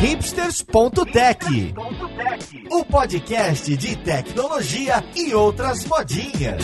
hipsters.tech, o podcast de tecnologia e outras modinhas.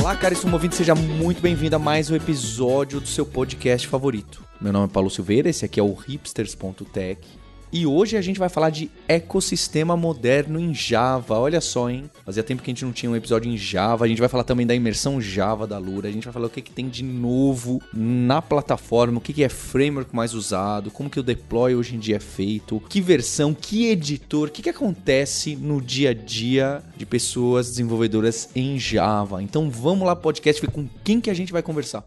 Olá, caríssimo ouvinte, seja muito bem-vindo a mais um episódio do seu podcast favorito. Meu nome é Paulo Silveira, esse aqui é o hipsters.tech. E hoje a gente vai falar de ecossistema moderno em Java. Olha só, hein? Fazia tempo que a gente não tinha um episódio em Java. A gente vai falar também da imersão Java da Lura. A gente vai falar o que, que tem de novo na plataforma, o que, que é framework mais usado, como que o deploy hoje em dia é feito, que versão, que editor, o que, que acontece no dia a dia de pessoas desenvolvedoras em Java. Então vamos lá, podcast, ver com quem que a gente vai conversar.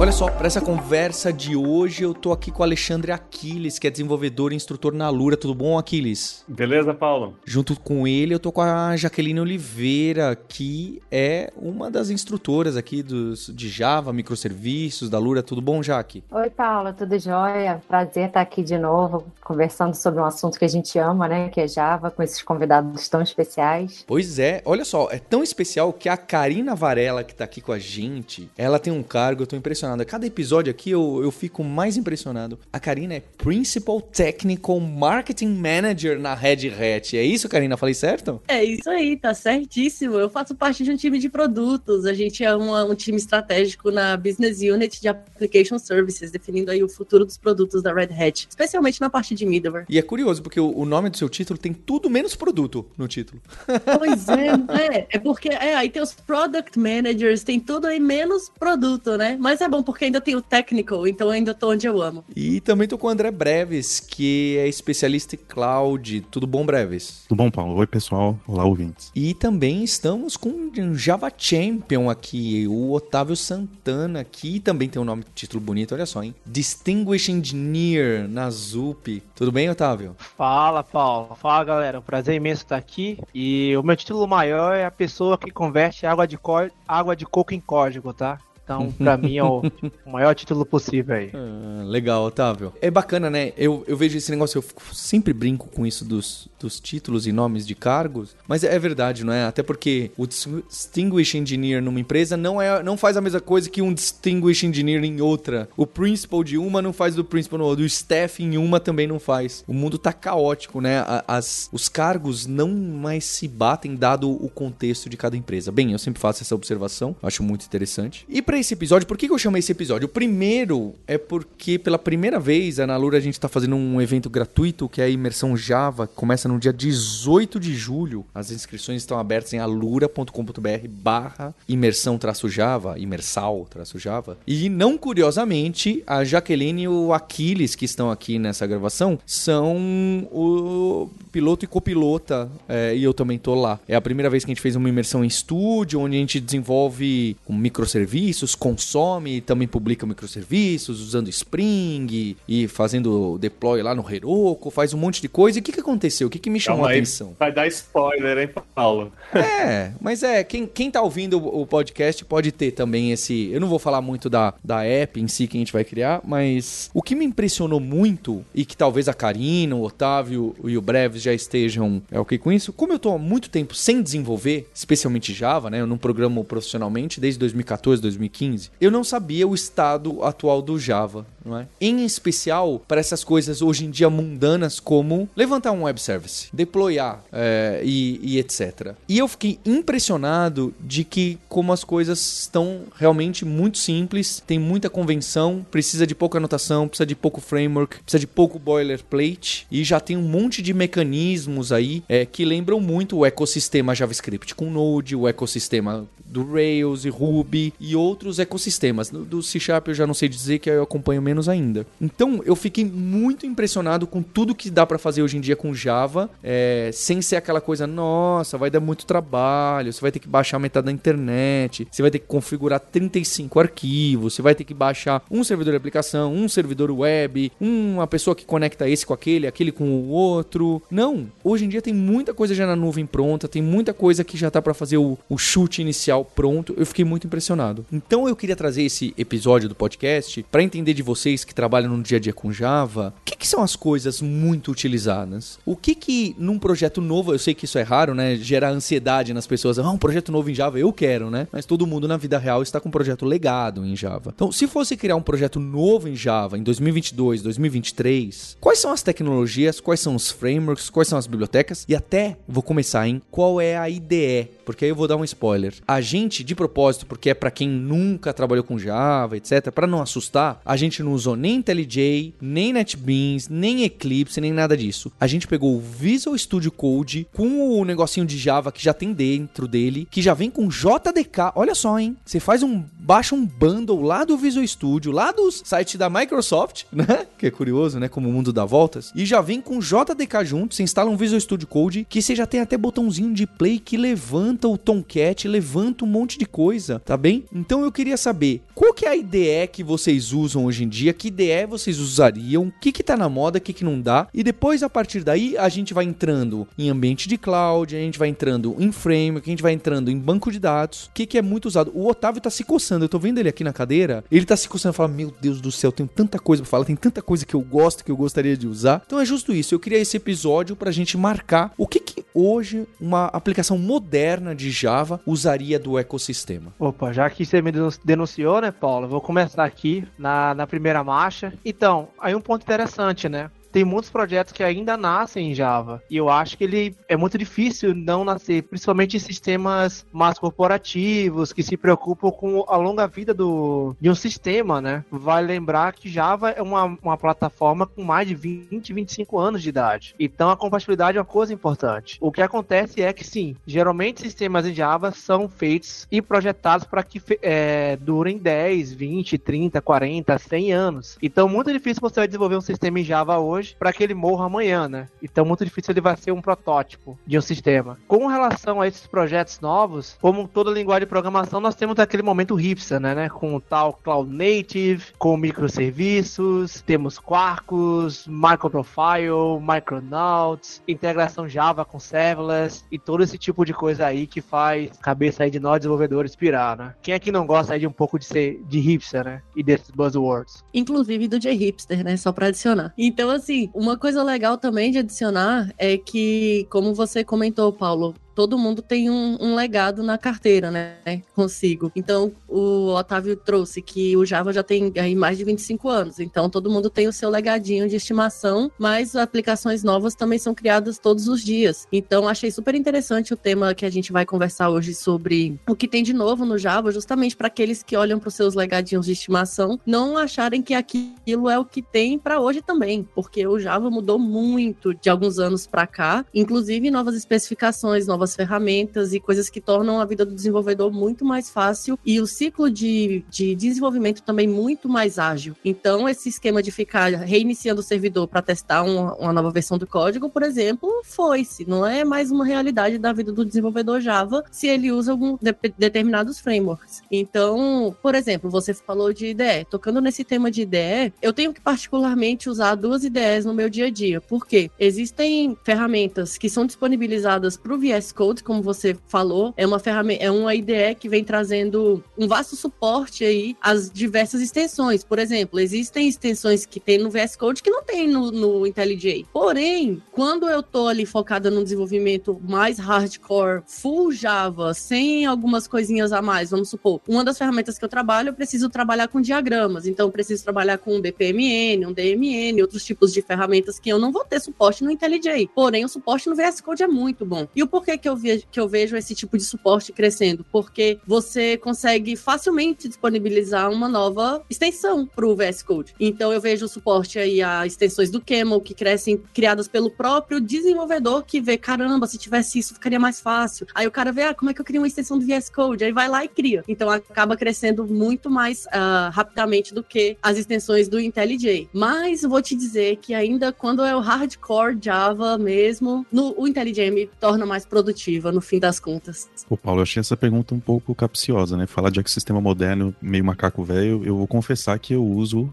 Olha só, para essa conversa de hoje eu tô aqui com o Alexandre Aquiles, que é desenvolvedor e instrutor na Lura. Tudo bom, Aquiles? Beleza, Paulo? Junto com ele eu tô com a Jaqueline Oliveira, que é uma das instrutoras aqui dos, de Java, microserviços da Lura. Tudo bom, Jaque? Oi, Paula, tudo jóia? Prazer estar aqui de novo, conversando sobre um assunto que a gente ama, né? Que é Java, com esses convidados tão especiais. Pois é, olha só, é tão especial que a Karina Varela, que tá aqui com a gente, ela tem um cargo, eu tô impressionado impressionado. A cada episódio aqui eu, eu fico mais impressionado. A Karina é Principal Technical Marketing Manager na Red Hat. É isso, Karina? Falei certo? É isso aí, tá certíssimo. Eu faço parte de um time de produtos. A gente é uma, um time estratégico na Business Unit de Application Services, definindo aí o futuro dos produtos da Red Hat, especialmente na parte de middleware. E é curioso, porque o, o nome do seu título tem tudo menos produto no título. Pois é, é, é porque é, aí tem os Product Managers, tem tudo aí menos produto, né? Mas é bom porque ainda tem o technical, então ainda tô onde eu amo. E também tô com o André Breves, que é especialista em cloud. Tudo bom, Breves? Tudo bom, Paulo? Oi, pessoal. Olá, ouvintes. E também estamos com um Java Champion aqui, o Otávio Santana, que também tem um nome, título bonito, olha só, hein? Distinguished Engineer na ZUP. Tudo bem, Otávio? Fala, Paulo. Fala, galera. Um prazer imenso estar aqui. E o meu título maior é a pessoa que converte água de, água de coco em código, tá? Então, pra mim, é o, o, maior título possível aí. Ah, legal, Otávio. É bacana, né? Eu, eu vejo esse negócio, eu sempre brinco com isso dos, dos títulos e nomes de cargos, mas é verdade, não é? Até porque o Distinguished Engineer numa empresa não, é, não faz a mesma coisa que um Distinguished Engineer em outra. O Principal de uma não faz do Principal no outro. O Staff em uma também não faz. O mundo tá caótico, né? As, os cargos não mais se batem dado o contexto de cada empresa. Bem, eu sempre faço essa observação, acho muito interessante. E pra esse episódio, por que, eu chamei esse episódio? O primeiro é porque pela primeira vez, na Lura, a gente está fazendo um evento gratuito que é a Imersão Java, começa no dia 18 de julho. As inscrições estão abertas em alura.com.br barra imersão-java, imersal-java. E não curiosamente, a Jaqueline e o Aquiles, que estão aqui nessa gravação, são o piloto e copilota, é, e eu também tô lá. É a primeira vez que a gente fez uma imersão em estúdio, onde a gente desenvolve um microserviços, serviços, consome e também publica microserviços, usando Spring e fazendo deploy lá no Heroku, faz um monte de coisa. E o que, que aconteceu? O que, que me chamou Calma a atenção? Aí, vai dar spoiler, hein, Paulo? É, mas é, quem, quem tá ouvindo o podcast pode ter também esse. Eu não vou falar muito da, da app em si que a gente vai criar, mas o que me impressionou muito, e que talvez a Karina, o Otávio e o Breves já estejam é, ok com isso, como eu tô há muito tempo sem desenvolver, especialmente Java, né? Eu não programo profissionalmente desde 2014, 2015. 2015, eu não sabia o estado atual do Java, não é? Em especial para essas coisas hoje em dia mundanas como levantar um web service, deployar é, e, e etc. E eu fiquei impressionado de que como as coisas estão realmente muito simples, tem muita convenção, precisa de pouca anotação, precisa de pouco framework, precisa de pouco boilerplate e já tem um monte de mecanismos aí é, que lembram muito o ecossistema JavaScript com Node, o ecossistema do Rails e Ruby e outros ecossistemas. Do C Sharp eu já não sei dizer que eu acompanho menos ainda. Então eu fiquei muito impressionado com tudo que dá para fazer hoje em dia com Java, é, sem ser aquela coisa, nossa, vai dar muito trabalho, você vai ter que baixar metade da internet, você vai ter que configurar 35 arquivos, você vai ter que baixar um servidor de aplicação, um servidor web, uma pessoa que conecta esse com aquele, aquele com o outro. Não, hoje em dia tem muita coisa já na nuvem pronta, tem muita coisa que já tá para fazer o, o chute inicial pronto, eu fiquei muito impressionado. Então eu queria trazer esse episódio do podcast para entender de vocês que trabalham no dia a dia com Java, o que, que são as coisas muito utilizadas? O que que num projeto novo, eu sei que isso é raro, né? Gera ansiedade nas pessoas. Ah, um projeto novo em Java, eu quero, né? Mas todo mundo na vida real está com um projeto legado em Java. Então, se fosse criar um projeto novo em Java em 2022, 2023, quais são as tecnologias, quais são os frameworks, quais são as bibliotecas e até vou começar em qual é a IDE, porque aí eu vou dar um spoiler. A gente de propósito, porque é para quem nunca trabalhou com Java, etc, para não assustar, a gente não usou nem IntelliJ, nem NetBeans, nem Eclipse, nem nada disso. A gente pegou o Visual Studio Code com o negocinho de Java que já tem dentro dele, que já vem com JDK. Olha só, hein? Você faz um baixa um bundle lá do Visual Studio, lá do site da Microsoft, né? Que é curioso, né? Como o mundo dá voltas. E já vem com JDK junto, você instala um Visual Studio Code que você já tem até botãozinho de play que levanta o Tomcat, levanta um monte de coisa, tá bem? Então eu queria saber, qual que é a IDE que vocês usam hoje em dia? Que IDE vocês usariam? O que que tá na moda, o que que não dá? E depois, a partir daí, a gente vai entrando em ambiente de cloud, a gente vai entrando em framework, a gente vai entrando em banco de dados. O que que é muito usado? O Otávio tá se coçando, eu tô vendo ele aqui na cadeira, ele tá se coçando e fala, meu Deus do céu, tenho tanta coisa pra falar, tem tanta coisa que eu gosto, que eu gostaria de usar. Então é justo isso, eu queria esse episódio pra gente marcar o que que hoje uma aplicação moderna de Java usaria do ecossistema. Opa, já que você me denunciou, né, Paulo? Vou começar aqui na, na primeira marcha. Então, aí um ponto interessante, né? Tem muitos projetos que ainda nascem em Java. E eu acho que ele é muito difícil não nascer, principalmente em sistemas mais corporativos, que se preocupam com a longa vida do, de um sistema, né? Vale lembrar que Java é uma, uma plataforma com mais de 20, 25 anos de idade. Então a compatibilidade é uma coisa importante. O que acontece é que sim, geralmente sistemas em Java são feitos e projetados para que é, durem 10, 20, 30, 40, 100 anos. Então muito difícil você desenvolver um sistema em Java hoje hoje para que ele morra amanhã, né? Então, muito difícil ele vai ser um protótipo de um sistema. Com relação a esses projetos novos, como toda linguagem de programação, nós temos aquele momento hipster, né? né? Com o tal Cloud Native, com microserviços, temos Quarkus, Microprofile, Micronauts, integração Java com serverless e todo esse tipo de coisa aí que faz cabeça aí de nós desenvolvedores pirar, né? Quem é que não gosta aí de um pouco de ser de hipster, né? E desses buzzwords? Inclusive do J-Hipster, né? Só para adicionar. Então, assim, assim, uma coisa legal também de adicionar é que, como você comentou, Paulo, todo mundo tem um, um, legado na carteira, né? Consigo. Então, o Otávio trouxe que o Java já tem aí mais de 25 anos. Então, todo mundo tem o seu legadinho de estimação, mas aplicações novas também são criadas todos os dias. Então, achei super interessante o tema que a gente vai conversar hoje sobre o que tem de novo no Java, justamente para aqueles que olham para os seus legadinhos de estimação não acharem que aquilo é o que tem para hoje também, porque o Java mudou muito de alguns anos para cá, inclusive novas especificações, novas novas ferramentas e coisas que tornam a vida do desenvolvedor muito mais fácil e o ciclo de, de desenvolvimento também muito mais ágil. Então, esse esquema de ficar reiniciando o servidor para testar uma, uma, nova versão do código, por exemplo, foi-se. Não é mais uma realidade da vida do desenvolvedor Java se ele usa algum de, determinados frameworks. Então, por exemplo, você falou de IDE. Tocando nesse tema de IDE, eu tenho que particularmente usar duas IDEs no meu dia a dia. Por quê? Existem ferramentas que são disponibilizadas para o VS Code, como você falou, é uma ferramenta, é uma IDE que vem trazendo um vasto suporte aí às diversas extensões. Por exemplo, existem extensões que tem no VS Code que não tem no, no IntelliJ. Porém, quando eu tô ali focada no desenvolvimento mais hardcore, full Java, sem algumas coisinhas a mais, vamos supor, uma das ferramentas que eu trabalho, eu preciso trabalhar com diagramas. Então, eu preciso trabalhar com um BPMN, um DMN, outros tipos de ferramentas que eu não vou ter suporte no IntelliJ. Porém, o suporte no VS Code é muito bom. E o porquê que que eu, vejo, que eu vejo esse tipo de suporte crescendo, porque você consegue facilmente disponibilizar uma nova extensão para o VS Code. Então eu vejo o suporte aí a extensões do Camel que crescem criadas pelo próprio desenvolvedor que vê, caramba, se tivesse isso ficaria mais fácil. Aí o cara vê, ah, como é que eu crio uma extensão do VS Code? Aí vai lá e cria. Então acaba crescendo muito mais uh, rapidamente do que as extensões do IntelliJ. Mas vou te dizer que ainda quando é o hardcore Java mesmo, no, o IntelliJ me torna mais produtivo produtiva, no fim das contas. Ô, Paulo, eu achei essa pergunta um pouco capciosa, né? Falar de ecossistema moderno, meio macaco velho, eu vou confessar que eu uso,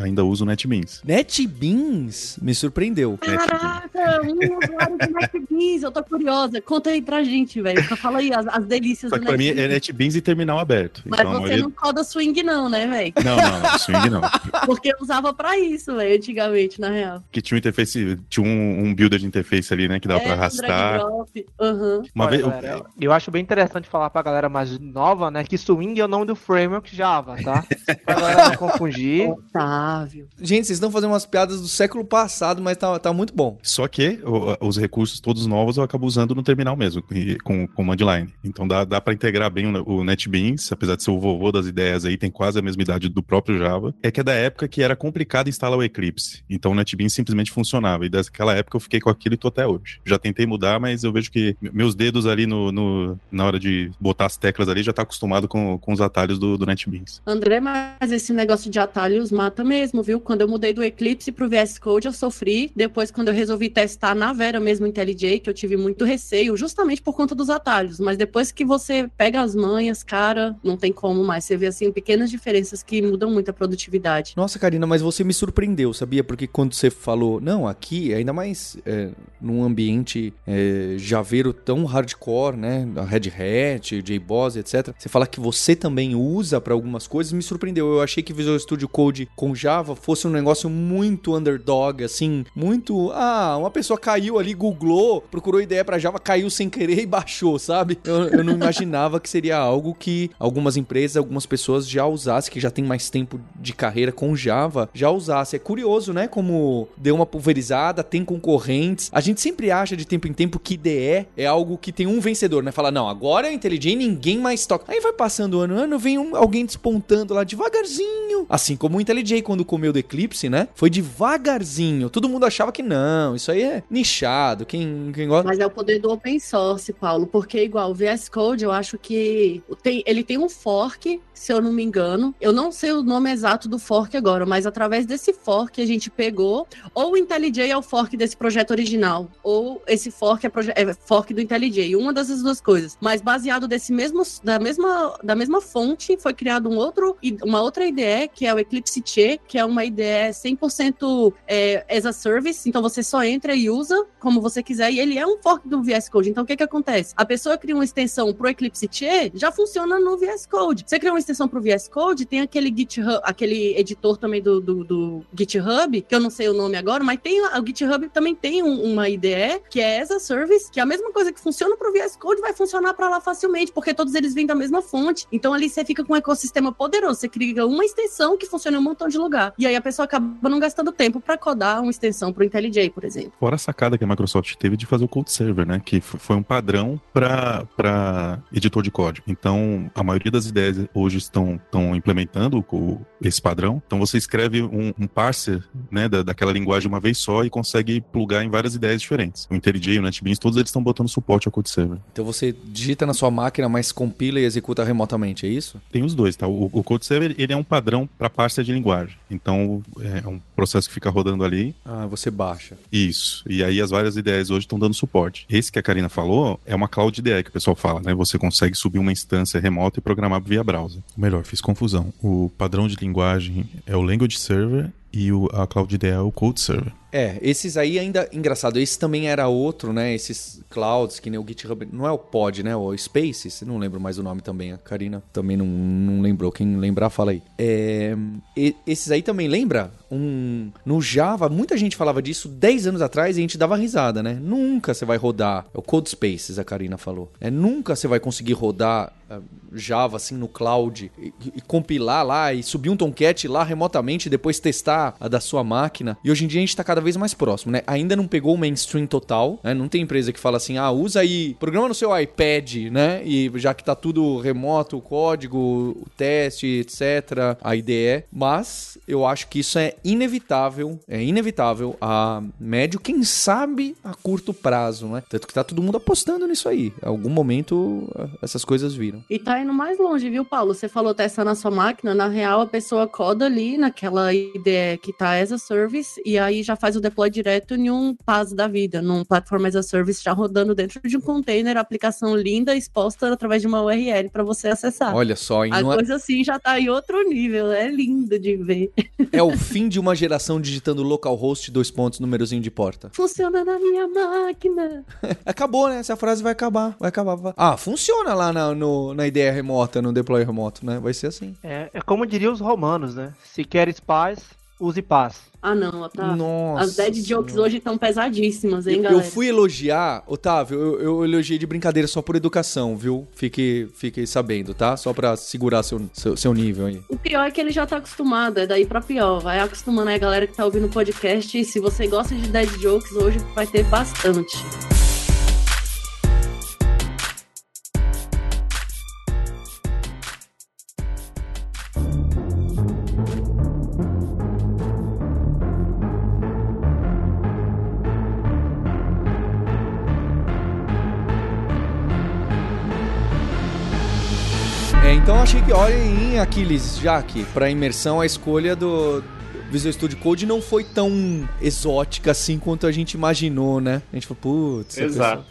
ainda uso NetBeans. NetBeans? Me surpreendeu. Caraca, um usuário de NetBeans, eu tô curiosa. Conta aí pra gente, velho. Fala aí as, as delícias Só do que pra mim NetBeans. é NetBeans e terminal aberto. Mas Então, você maioria- não coda swing não, né, velho? Não, não, swing não. Porque eu usava pra isso, velho, antigamente, na real. Que tinha um interface, tinha um, um builder de interface ali, né? Que dava pra É, drag arrastar. drop. Aham. Uma Olha, vez, galera, eu, eu acho bem interessante falar pra galera mais nova, né, que Swing é o nome do framework Java, tá? Pra galera não confundir. Otávio. Gente, vocês estão fazendo umas piadas do século passado, mas tá, tá muito bom. Só que o- os recursos todos novos eu acabo usando no terminal mesmo, com com command line. Então dá, dá para integrar bem o, o NetBeans, apesar de ser o vovô das ideias aí, tem quase a mesma idade do próprio Java. É que é da época que era complicado instalar o Eclipse. Então o NetBeans simplesmente funcionava. E daquela época eu fiquei com aquilo e tô até hoje. Já tentei mudar, mas eu vejo que meus dedos ali no, no- na hora de botar as teclas ali já tá acostumado com, com os atalhos do, do NetBeans. André, mas esse negócio de atalhos mata mesmo, viu? Quando eu mudei do Eclipse pro VS Code, eu sofri. Depois, quando eu resolvi testar na Vera mesmo IntelliJ, que eu tive muito receio, justamente por conta dos atalhos. Mas depois que você pega as manhas, cara, não tem como mais. Você vê, assim, pequenas diferenças que mudam muito a produtividade. Nossa, Karina, mas você me surpreendeu, sabia? Porque quando você falou, não, aqui, ainda mais é, num ambiente é, javeiro tão hardcore, né? Red Hat, JBoss, etc. Você fala que você também usa para algumas coisas, me surpreendeu. Eu achei que Visual Studio Code com Java fosse um negócio muito underdog, assim, muito. Ah, uma pessoa caiu ali, googlou, procurou ideia para Java, caiu sem querer e baixou, sabe? Eu, eu não imaginava que seria algo que algumas empresas, algumas pessoas já usassem, que já tem mais tempo de carreira com Java, já usassem. É curioso, né? Como deu uma pulverizada, tem concorrentes. A gente sempre acha de tempo em tempo que IDE é algo que tem um vencedor, né? Fala, não, agora é inteligente, ninguém mais toca. Aí vai passando ano, ano, vem um- alguém despontando lá devagarzinho. Assim como o IntelliJ quando comeu do Eclipse, né? Foi devagarzinho. Todo mundo achava que não, isso aí é nichado. Quem, quem gosta. Mas é o poder do open source, Paulo, porque igual o VS Code, eu acho que tem, ele tem um fork, se eu não me engano. Eu não sei o nome exato do fork agora, mas através desse fork a gente pegou, ou o IntelliJ é o fork desse projeto original, ou esse fork é, é fork do IntelliJ, uma dessas duas coisas. Mas baseado desse mesmo, da mesma, da mesma fonte, foi criado um outro, uma outra IDE, que é o Eclipse Che, que é uma IDE 100% é, as a service, então você só entra e usa como você quiser, e ele é um fork do VS Code. Então o que que acontece? A pessoa cria uma extensão pro Eclipse Che, já funciona no VS Code. Você cria uma extensão pro VS Code, tem aquele GitHub, aquele editor também do, do, do GitHub, que eu não sei o nome agora, mas tem o GitHub também tem um- uma IDE que é as a service, que é a mesma coisa que funciona pro VS Code vai funcionar para lá facilmente, porque todos eles vêm da mesma fonte. Então ali você fica com um ecossistema poderoso, você cria uma extensão que funciona em um montão de lugar. E aí a pessoa acaba não gastando tempo para codar uma extensão pro IntelliJ, por exemplo. Fora a sacada que a Microsoft teve de fazer o Code Server, né? Que foi um padrão para editor de código. Então, a maioria das ideias hoje estão, estão implementando o- esse padrão. Então, você escreve um, um parser né, da, daquela linguagem uma vez só e consegue plugar em várias ideias diferentes. O IntelliJ, o NetBeans, todos eles estão botando suporte ao Code Server. Então você digita na sua máquina, mas compila e executa remotamente, é isso? Tem os dois, tá? O, o Code Server, ele é um padrão para parser de linguagem. Então, é um processo que fica rodando ali Ah, você baixa. Isso. E aí as várias ideias hoje estão dando suporte. Esse que a Karina falou é uma Cloud IDE que o pessoal fala, né? Você consegue subir uma instância remota e programar via browser. Melhor, fiz confusão. O padrão de linguagem é o Language Server e o, a Cloud IDE é o Code Server. É, esses aí ainda. Engraçado, esse também era outro, né? Esses clouds, que nem o GitHub. Não é o Pod, né? O Spaces, não lembro mais o nome também. A Karina também não, não lembrou. Quem lembrar, fala aí. É, esses aí também lembra? Um, no Java, muita gente falava disso 10 anos atrás e a gente dava risada, né? Nunca você vai rodar. É o Code Spaces, a Karina falou. É, nunca você vai conseguir rodar ah, Java assim no cloud e, e compilar lá e subir um Tomcat lá remotamente e depois testar a da sua máquina. E hoje em dia a gente tá cada vez mais próximo, né? Ainda não pegou o mainstream total, né? Não tem empresa que fala assim, ah, usa aí, programa no seu iPad, né? E já que tá tudo remoto, o código, o teste, etc, a IDE. Mas eu acho que isso é inevitável, é inevitável a médio, quem sabe a curto prazo, né? Tanto que tá todo mundo apostando nisso aí. Em algum momento ah, essas coisas viram. E tá indo mais longe, viu, Paulo? Você falou testar na sua máquina, na real a pessoa coda ali naquela ideia que tá as a service e aí já faz o deploy direto em um PaaS da vida, num platform as a service já rodando dentro de um container, aplicação linda exposta através de uma URL para você acessar. Olha só, e a é, coisa assim já tá em outro nível, é lindo de ver. é o fim de uma geração digitando localhost, dois pontos, númerozinho de porta. Funciona na minha máquina. Acabou, né? Essa frase vai acabar, vai acabar. vai- Ah, funciona lá na, no- na ideia remota, no deploy remoto, né? Vai ser assim. É, é como diriam os romanos, né? Se queres paz, use paz. Ah, não, Otávio. Nossa. As dead jokes Senhora. hoje estão pesadíssimas, hein, Eu, galera? eu fui elogiar, Otávio, eu, eu elogiei de brincadeira só por educação, viu? Fique, fique sabendo, tá? Só pra segurar seu, seu, seu nível aí. O pior é que ele já tá acostumado, é daí pra pior. Vai acostumando aí a galera que tá ouvindo o podcast. E se você gosta de dead jokes, hoje vai ter bastante. Então achei que, olha em Aquiles, Jaque, pra imersão, a escolha do Visual Studio Code não foi tão exótica assim quanto a gente imaginou, né? A gente falou, putz, Exato.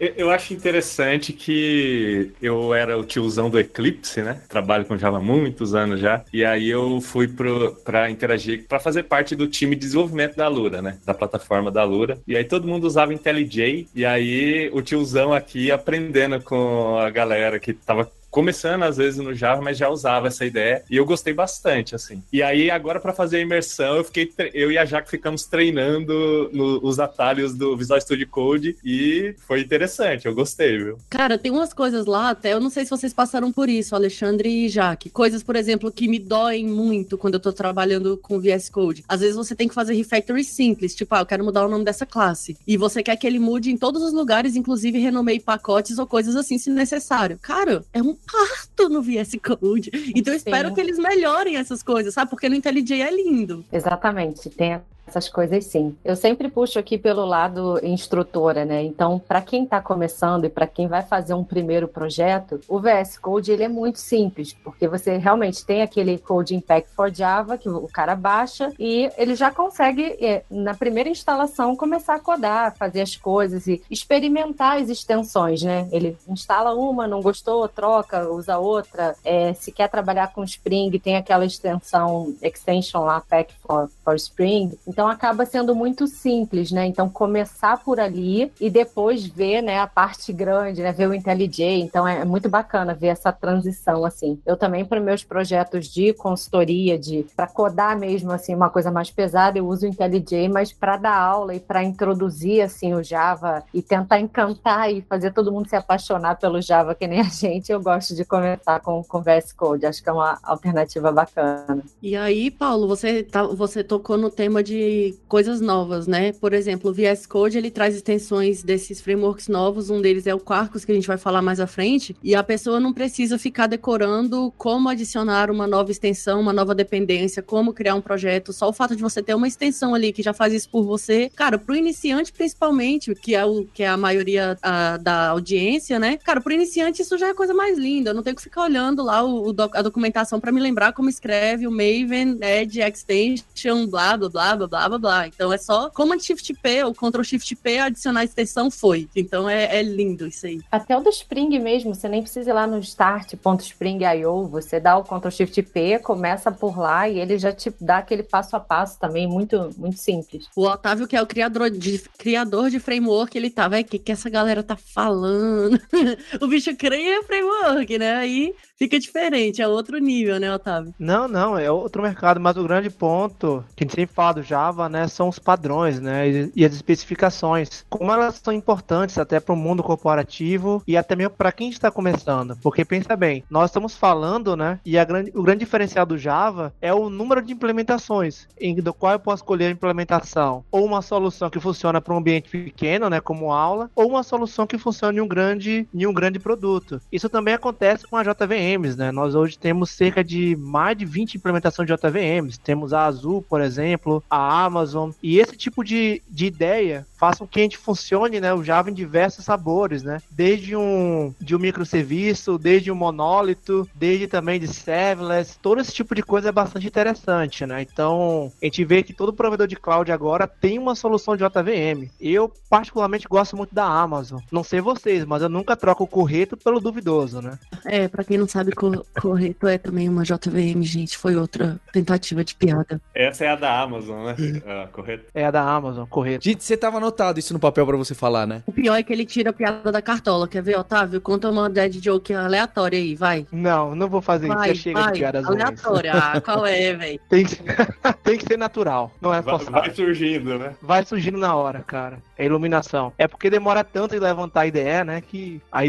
Eu, eu acho interessante que eu era o tiozão do Eclipse, né? Trabalho com Java há muitos anos já. E aí eu fui para interagir, para fazer parte do time de desenvolvimento da Lura, né? Da plataforma da Lura. E aí todo mundo usava IntelliJ. E aí o tiozão aqui aprendendo com a galera que tava começando às vezes no Java, mas já usava essa ideia e eu gostei bastante, assim. E aí agora para fazer a imersão, eu fiquei eu e a Jaque ficamos treinando no- os atalhos do Visual Studio Code e foi interessante, eu gostei, viu? Cara, tem umas coisas lá, até eu não sei se vocês passaram por isso, Alexandre e Jaque. Coisas, por exemplo, que me doem muito quando eu tô trabalhando com VS Code. Às vezes você tem que fazer refactory simples, tipo, ah, eu quero mudar o nome dessa classe. E você quer que ele mude em todos os lugares, inclusive renomeie pacotes ou coisas assim, se necessário. Cara, é um parto no VS Code. Então eu espero Sim. que eles melhorem essas coisas, sabe? Porque no IntelliJ é lindo. Exatamente, tem essas coisas sim. Eu sempre puxo aqui pelo lado instrutora, né? Então, para quem está começando e para quem vai fazer um primeiro projeto, o VS Code ele é muito simples, porque você realmente tem aquele Code Impact for Java que o cara baixa e ele já consegue é, na primeira instalação começar a codar, fazer as coisas e experimentar as extensões, né? Ele instala uma, não gostou, troca, usa outra. É, se quer trabalhar com Spring, tem aquela extensão extension lá, Pack for, for Spring. Então acaba sendo muito simples, né? Então começar por ali e depois ver, né, a parte grande, né, ver o IntelliJ. Então é muito bacana ver essa transição assim. Eu também para meus projetos de consultoria, de para codar mesmo assim uma coisa mais pesada, eu uso o IntelliJ, mas para dar aula e para introduzir assim o Java e tentar encantar e fazer todo mundo se apaixonar pelo Java que nem a gente, eu gosto de começar com com VS Code. Acho que é uma alternativa bacana. E aí, Paulo, você, tá, você tocou no tema de coisas novas, né? Por exemplo, o VS Code ele traz extensões desses frameworks novos. Um deles é o Quarkus, que a gente vai falar mais à frente. E a pessoa não precisa ficar decorando como adicionar uma nova extensão, uma nova dependência, como criar um projeto. Só o fato de você ter uma extensão ali que já faz isso por você, cara, pro iniciante principalmente, que é, o, que é a maioria a, da audiência, né? Cara, pro iniciante isso já é coisa mais linda. Eu não tenho que ficar olhando lá o, o a documentação para me lembrar como escreve o Maven, Edge, Extension, blá, blá, blá, blá, blá, blá, blá. Então é só Command Shift P ou Ctrl Shift P, adicionar a extensão foi. Então é, é lindo isso aí. Até o do Spring mesmo, você nem precisa ir lá no start.spring.io, você dá o Ctrl Shift P, começa por lá e ele já te dá aquele passo a passo também, muito, muito simples. O Otávio, que é o criador de, criador de framework, ele tá, vai, o que, que essa galera tá falando? o bicho cria framework, né? Aí fica diferente, é outro nível, né, Otávio? Não, não, é outro mercado, mas o grande ponto que a gente sempre fala do Java, né, são os padrões, né, e, as especificações. Como elas são importantes até para o mundo corporativo e até mesmo para quem está começando. Porque pensa bem, nós estamos falando, né, e grande, o grande diferencial do Java é o número de implementações, em do qual eu posso escolher a implementação. Ou uma solução que funciona para um ambiente pequeno, né, como aula, ou uma solução que funciona em um grande, em um grande produto. Isso também acontece com a JVMs, né? Nós hoje temos cerca de mais de 20 implementações de JVMs. Temos a Azul, por exemplo, a Amazon. E esse tipo de, de ideia faz com que a gente funcione, né, o Java em diversos sabores, né? Desde um de um microserviço, desde um monólito, desde também de serverless, todo esse tipo de coisa é bastante interessante, né? Então, a gente vê que todo provedor de cloud agora tem uma solução de JVM. Eu particularmente gosto muito da Amazon. Não sei vocês, mas eu nunca troco o correto pelo duvidoso, né? É, pra quem não sabe, correto é também uma JVM, gente. Foi outra tentativa de piada. Essa é a da Amazon, né? É, correto. É a da Amazon, correto. Gente, você tava anotado isso no papel pra você falar, né? O pior é que ele tira a piada da cartola. Quer ver, Otávio? Conta uma dead joke aleatória aí, vai. Não, não vou fazer vai, isso. chega vai. de piadas Aleatória. Ah, qual é, velho? Tem, que... Tem que ser natural. Não é forçado. Vai surgindo, né? Vai surgindo na hora, cara. É iluminação. É porque demora tanto de levantar a ideia, né? Que a,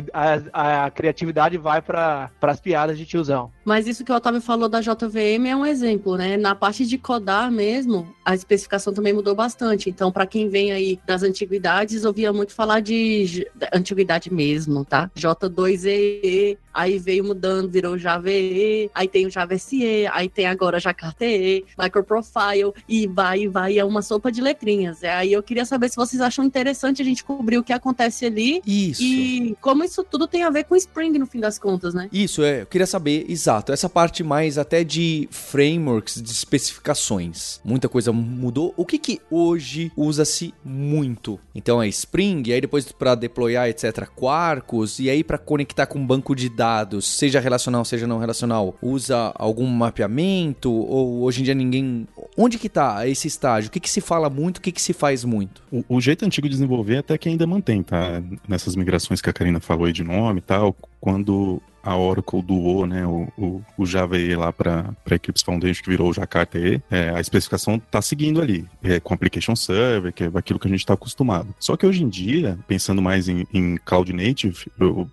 a, a criatividade vai para as piadas de tiozão. Mas isso que o Otávio falou da JVM é um exemplo, né? Na parte de codar mesmo, a especificação também mudou bastante. Então, para quem vem aí das antiguidades, ouvia muito falar de antiguidade mesmo, tá? J2EE, aí veio mudando, virou Java EE, aí tem o Java SE, aí tem agora Jakarta EE, Microprofile, e vai, e vai, é uma sopa de letrinhas. É, aí eu queria saber se vocês acham interessante a gente cobrir o que acontece ali. Isso. E como isso tudo tem a ver com Spring, no fim das contas, né? Isso, é. Eu queria saber, exato, essa parte mais até de frameworks, de especificações. Muita coisa mudou. O que que hoje usa-se muito? Então é Spring, aí depois para deployar, etc, Quarkus, e aí para conectar com banco de dados, seja relacional, seja não relacional, usa algum mapeamento ou hoje em dia ninguém... Onde que tá esse estágio? O que que se fala muito, o que que se faz muito? O, o jeito antigo de desenvolver até que ainda mantém, tá? Nessas migrações que a Karina falou aí de nome e tal, quando a Oracle doou né, o, o, o lá para a Eclipse Foundation, que virou o Jakarta EE, é, a especificação está seguindo ali, é, com Application Server, que é aquilo que a gente está acostumado. Só que hoje em dia, pensando mais em, em Cloud Native,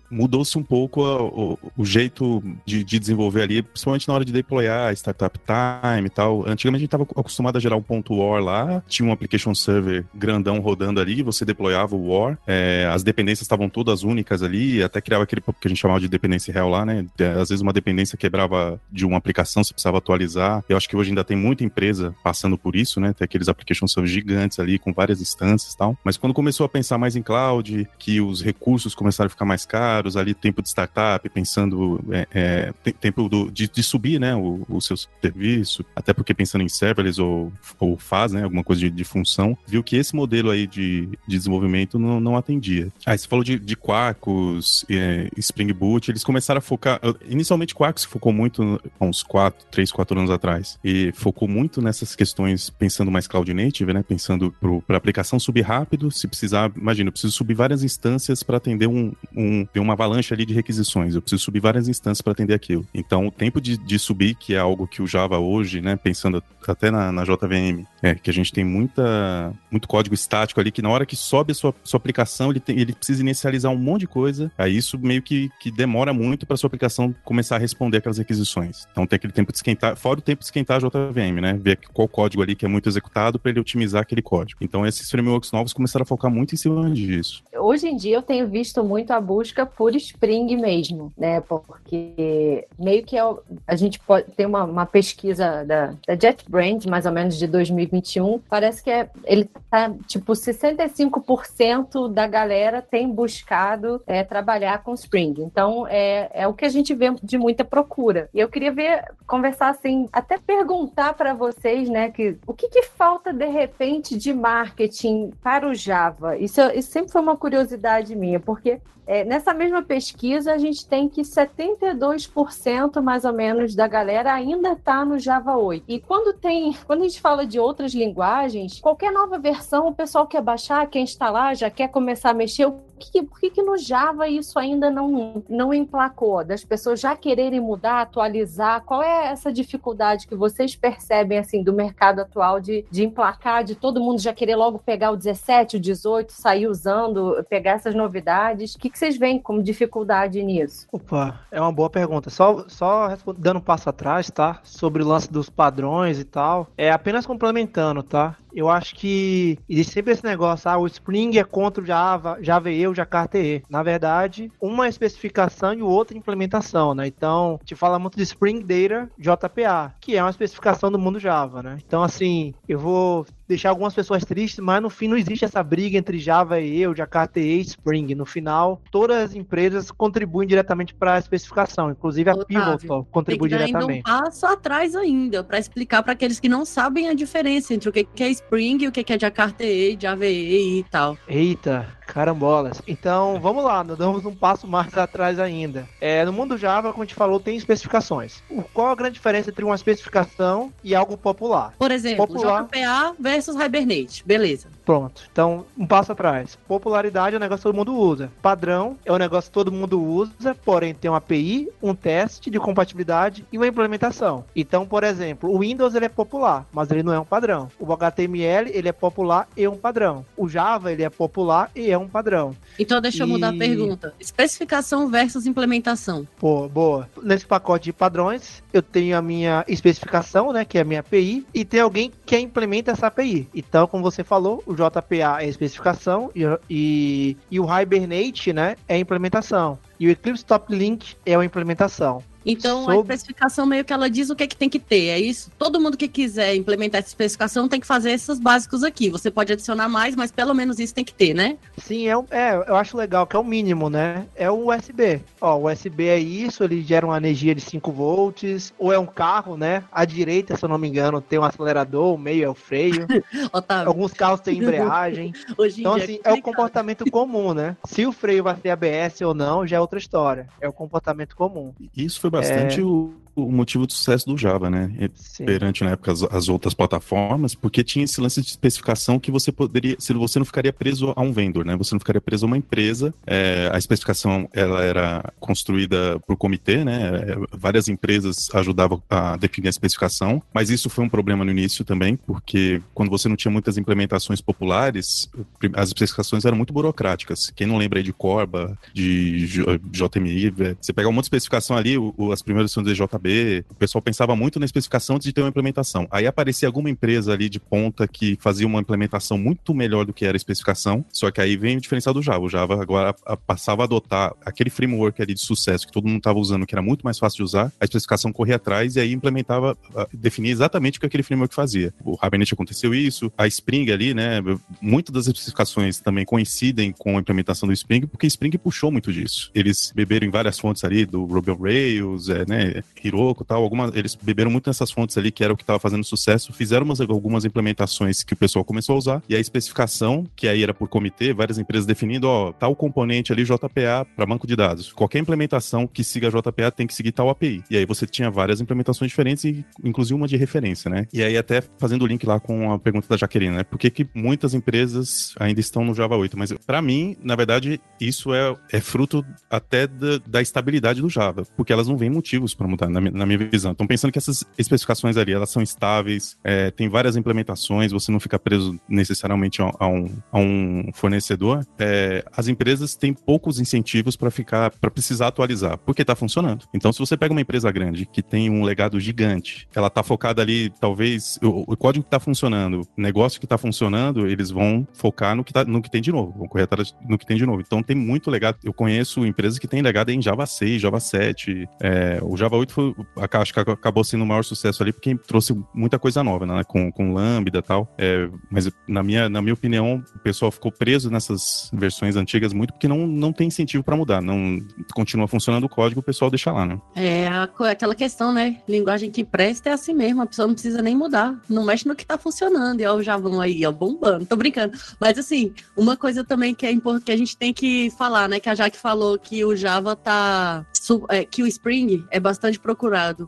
mudou-se um pouco a, o, o, jeito de, de, desenvolver ali, principalmente na hora de deployar, startup time e tal. Antigamente a gente estava acostumado a gerar um ponto .war lá, tinha um Application Server grandão rodando ali, você deployava o war, é, as dependências estavam todas únicas ali, até criava aquele que a gente chamava de dependência lá, né? Às vezes uma dependência quebrava de uma aplicação, você precisava atualizar. Eu acho que hoje ainda tem muita empresa passando por isso, né? Tem aqueles application servers gigantes ali com várias instâncias e tal. Mas quando começou a pensar mais em cloud, que os recursos começaram a ficar mais caros, ali tempo de startup, pensando é, é, tempo do, de, de, subir, né? O, o, seu serviço, até porque pensando em serverless ou, ou faz, né? Alguma coisa de, de função, viu que esse modelo aí de, de desenvolvimento não, não atendia. Aí você falou de, de Quarkus, é, Spring Boot, eles começaram começaram a focar. Inicialmente, Quarks focou muito, há uns 4, 3, 4 anos atrás, e focou muito nessas questões, pensando mais cloud native, né? Pensando para aplicação subir rápido. Se precisar, imagina, eu preciso subir várias instâncias para atender um, um, uma avalanche ali de requisições. Eu preciso subir várias instâncias para atender aquilo. Então, o tempo de, de subir, que é algo que o Java hoje, né? Pensando até na, na JVM, é que a gente tem muita, muito código estático ali, que na hora que sobe a sua, sua aplicação, ele, tem, ele precisa inicializar um monte de coisa. Aí isso meio que, que demora muito muito para sua aplicação começar a responder aquelas requisições. Então tem aquele tempo de esquentar, fora o tempo de esquentar a JVM, né? Ver qual código ali que é muito executado para ele otimizar aquele código. Então esses frameworks novos começaram a focar muito em cima disso. Hoje em dia eu tenho visto muito a busca por Spring mesmo, né? Porque meio que é, a gente pode ter uma, uma pesquisa da, da JetBrains, mais ou menos de 2021, parece que é, ele tá tipo 65% da galera tem buscado é, trabalhar com Spring. Então é, é o que a gente vê de muita procura. E eu queria ver, conversar assim, até perguntar para vocês, né, que o que, que, falta de repente de marketing para o Java? Isso, isso sempre foi uma curiosidade minha, porque é, nessa mesma pesquisa, a gente tem que 72% mais ou menos da galera ainda está no Java 8. E quando tem, quando a gente fala de outras linguagens, qualquer nova versão, o pessoal quer baixar, quer instalar, já quer começar a mexer. Que, por que, que no Java isso ainda não, não emplacou? Das pessoas já quererem mudar, atualizar? Qual é essa dificuldade que vocês percebem assim do mercado atual de, de emplacar, de todo mundo já querer logo pegar o 17, o 18, sair usando, pegar essas novidades? O que, que vocês veem como dificuldade nisso? Opa, é uma boa pergunta. Só, só dando um passo atrás, tá? Sobre o lance dos padrões e tal. É apenas complementando, tá? Eu acho que existe sempre esse negócio, ah, o Spring é contra o Java, Java E, o Jakarta E. Na verdade, uma é especificação e o outro é implementação, né? Então, te fala muito de Spring Data JPA, que é uma especificação do mundo Java, né? Então, assim, eu vou deixar algumas pessoas tristes, mas no fim não existe essa briga entre Java e eu, Jakarta e Spring. No final, todas as empresas contribuem diretamente para a especificação, inclusive a Otávio, Pivotal contribui Tem que dar ainda diretamente. um passo atrás ainda, para explicar para aqueles que não sabem a diferença entre o que que é Spring e o que é Jakarta E, Java E e tal. Eita, carambolas. Então, vamos lá, nós damos um passo mais atrás ainda. É, no mundo Java, como a gente falou, tem especificações. O- Qual a grande diferença entre uma especificação e algo popular? Por exemplo, Popular. JPA versus Hibernate. Beleza. Pronto. Então, um passo atrás. Popularidade é um negócio que todo mundo usa. Padrão é um negócio que todo mundo usa, porém tem uma API, um teste de compatibilidade e uma implementação. Então, por exemplo, o Windows ele é popular, mas ele não é um padrão. O HTML ele é popular e um padrão. O Java ele é popular e é um padrão. Então deixa eu mudar a pergunta. Especificação versus implementação. Pô, boa. Nesse pacote de padrões, eu tenho a minha especificação, né, que é a minha API, e tem alguém que implementa essa API. Então, como você falou, o JPA é especificação e, e, e o Hibernate, né, é implementação. E o Eclipse Top Link é a implementação. Então a Sobre- especificação meio que ela diz o que, é que tem que ter, é isso? Todo mundo que quiser implementar essa especificação tem que fazer esses básicos aqui. Você pode adicionar mais, mas pelo menos isso tem que ter, né? Sim, é, é, eu acho legal que é o mínimo, né? É o USB. Ó, o USB é isso, ele gera uma energia de 5 volts, ou é um carro, né? À direita, se eu não me engano, tem um acelerador, o meio é o freio. Otávio, Alguns carros têm embreagem. hoje em Então, dia assim, é o complicado. comportamento comum, né? Se o freio vai ser ABS ou não, já é outra história. É o comportamento comum. Isso foi bastante É. o, o motivo do sucesso do Java, né? Sim. Perante na época as, as outras plataformas, porque tinha esse lance de especificação que você poderia, se você não ficaria preso a um vendor, né? Você não ficaria preso a uma empresa. É, a especificação ela era construída por comitê, né? É, várias empresas ajudavam a definir a especificação, mas isso foi um problema no início também, porque quando você não tinha muitas implementações populares, as especificações eram muito burocráticas. Quem não lembra aí de Corba, de JMI, velho, você pega um monte de especificação ali, o- as primeiras são DJB, o pessoal pensava muito na especificação antes de ter uma implementação. Aí aparecia alguma empresa ali de ponta que fazia uma implementação muito melhor do que era a especificação, só que aí vem o diferencial do Java. O Java agora passava a adotar aquele framework ali de sucesso que todo mundo estava usando, que era muito mais fácil de usar, a especificação corria atrás e aí implementava, definia exatamente o que aquele framework fazia. O Hibernate aconteceu isso, a Spring ali, né, muitas das especificações também coincidem com a implementação do Spring, porque Spring puxou muito disso. Eles beberam em várias fontes ali, do Ruby on Rails, é, né, E tal, algumas, eles beberam muito nessas fontes ali, que era o que estava fazendo sucesso, fizeram umas, algumas implementações que o pessoal começou a usar, e a especificação, que aí era por comitê, várias empresas definindo, ó, tal componente ali, JPA, para banco de dados. Qualquer implementação que siga JPA tem que seguir tal API. E aí você tinha várias implementações diferentes, e inclusive uma de referência, né? E aí até fazendo o link lá com a pergunta da Jaqueline, né? Por que, que muitas empresas ainda estão no Java 8? Mas para mim, na verdade, isso é, é fruto até da, da estabilidade do Java, porque elas não veem motivos para mudar, mi- na minha visão. Estão pensando que essas especificações ali, elas são estáveis, é, tem várias implementações, você não fica preso necessariamente a, a um, a um fornecedor. É, as empresas têm poucos incentivos para ficar, para precisar atualizar, porque está funcionando. Então, se você pega uma empresa grande que tem um legado gigante, ela está focada ali, talvez, o, o código que está funcionando, o negócio que está funcionando, eles vão focar no que, tá, no que tem de novo, vão correr atrás no que tem de novo. Então, tem muito legado. Eu conheço empresas que têm legado em Java 6, Java 7. É, o Java 8 foi, acho que acabou sendo o maior sucesso ali, porque trouxe muita coisa nova, né? Com, com Lambda e tal. É, mas, na minha, na minha opinião, o pessoal ficou preso nessas versões antigas muito porque não, não tem incentivo para mudar. Não continua funcionando o código, o pessoal deixa lá, né? É aquela questão, né? Linguagem que presta é assim mesmo, a pessoa não precisa nem mudar. Não mexe no que tá funcionando. E ó, o Javão aí, ó, bombando. Tô brincando. Mas assim, uma coisa também que é importante que a gente tem que falar, né? Que a Jaque falou que o Java tá. é, que o Spring é bastante procurado.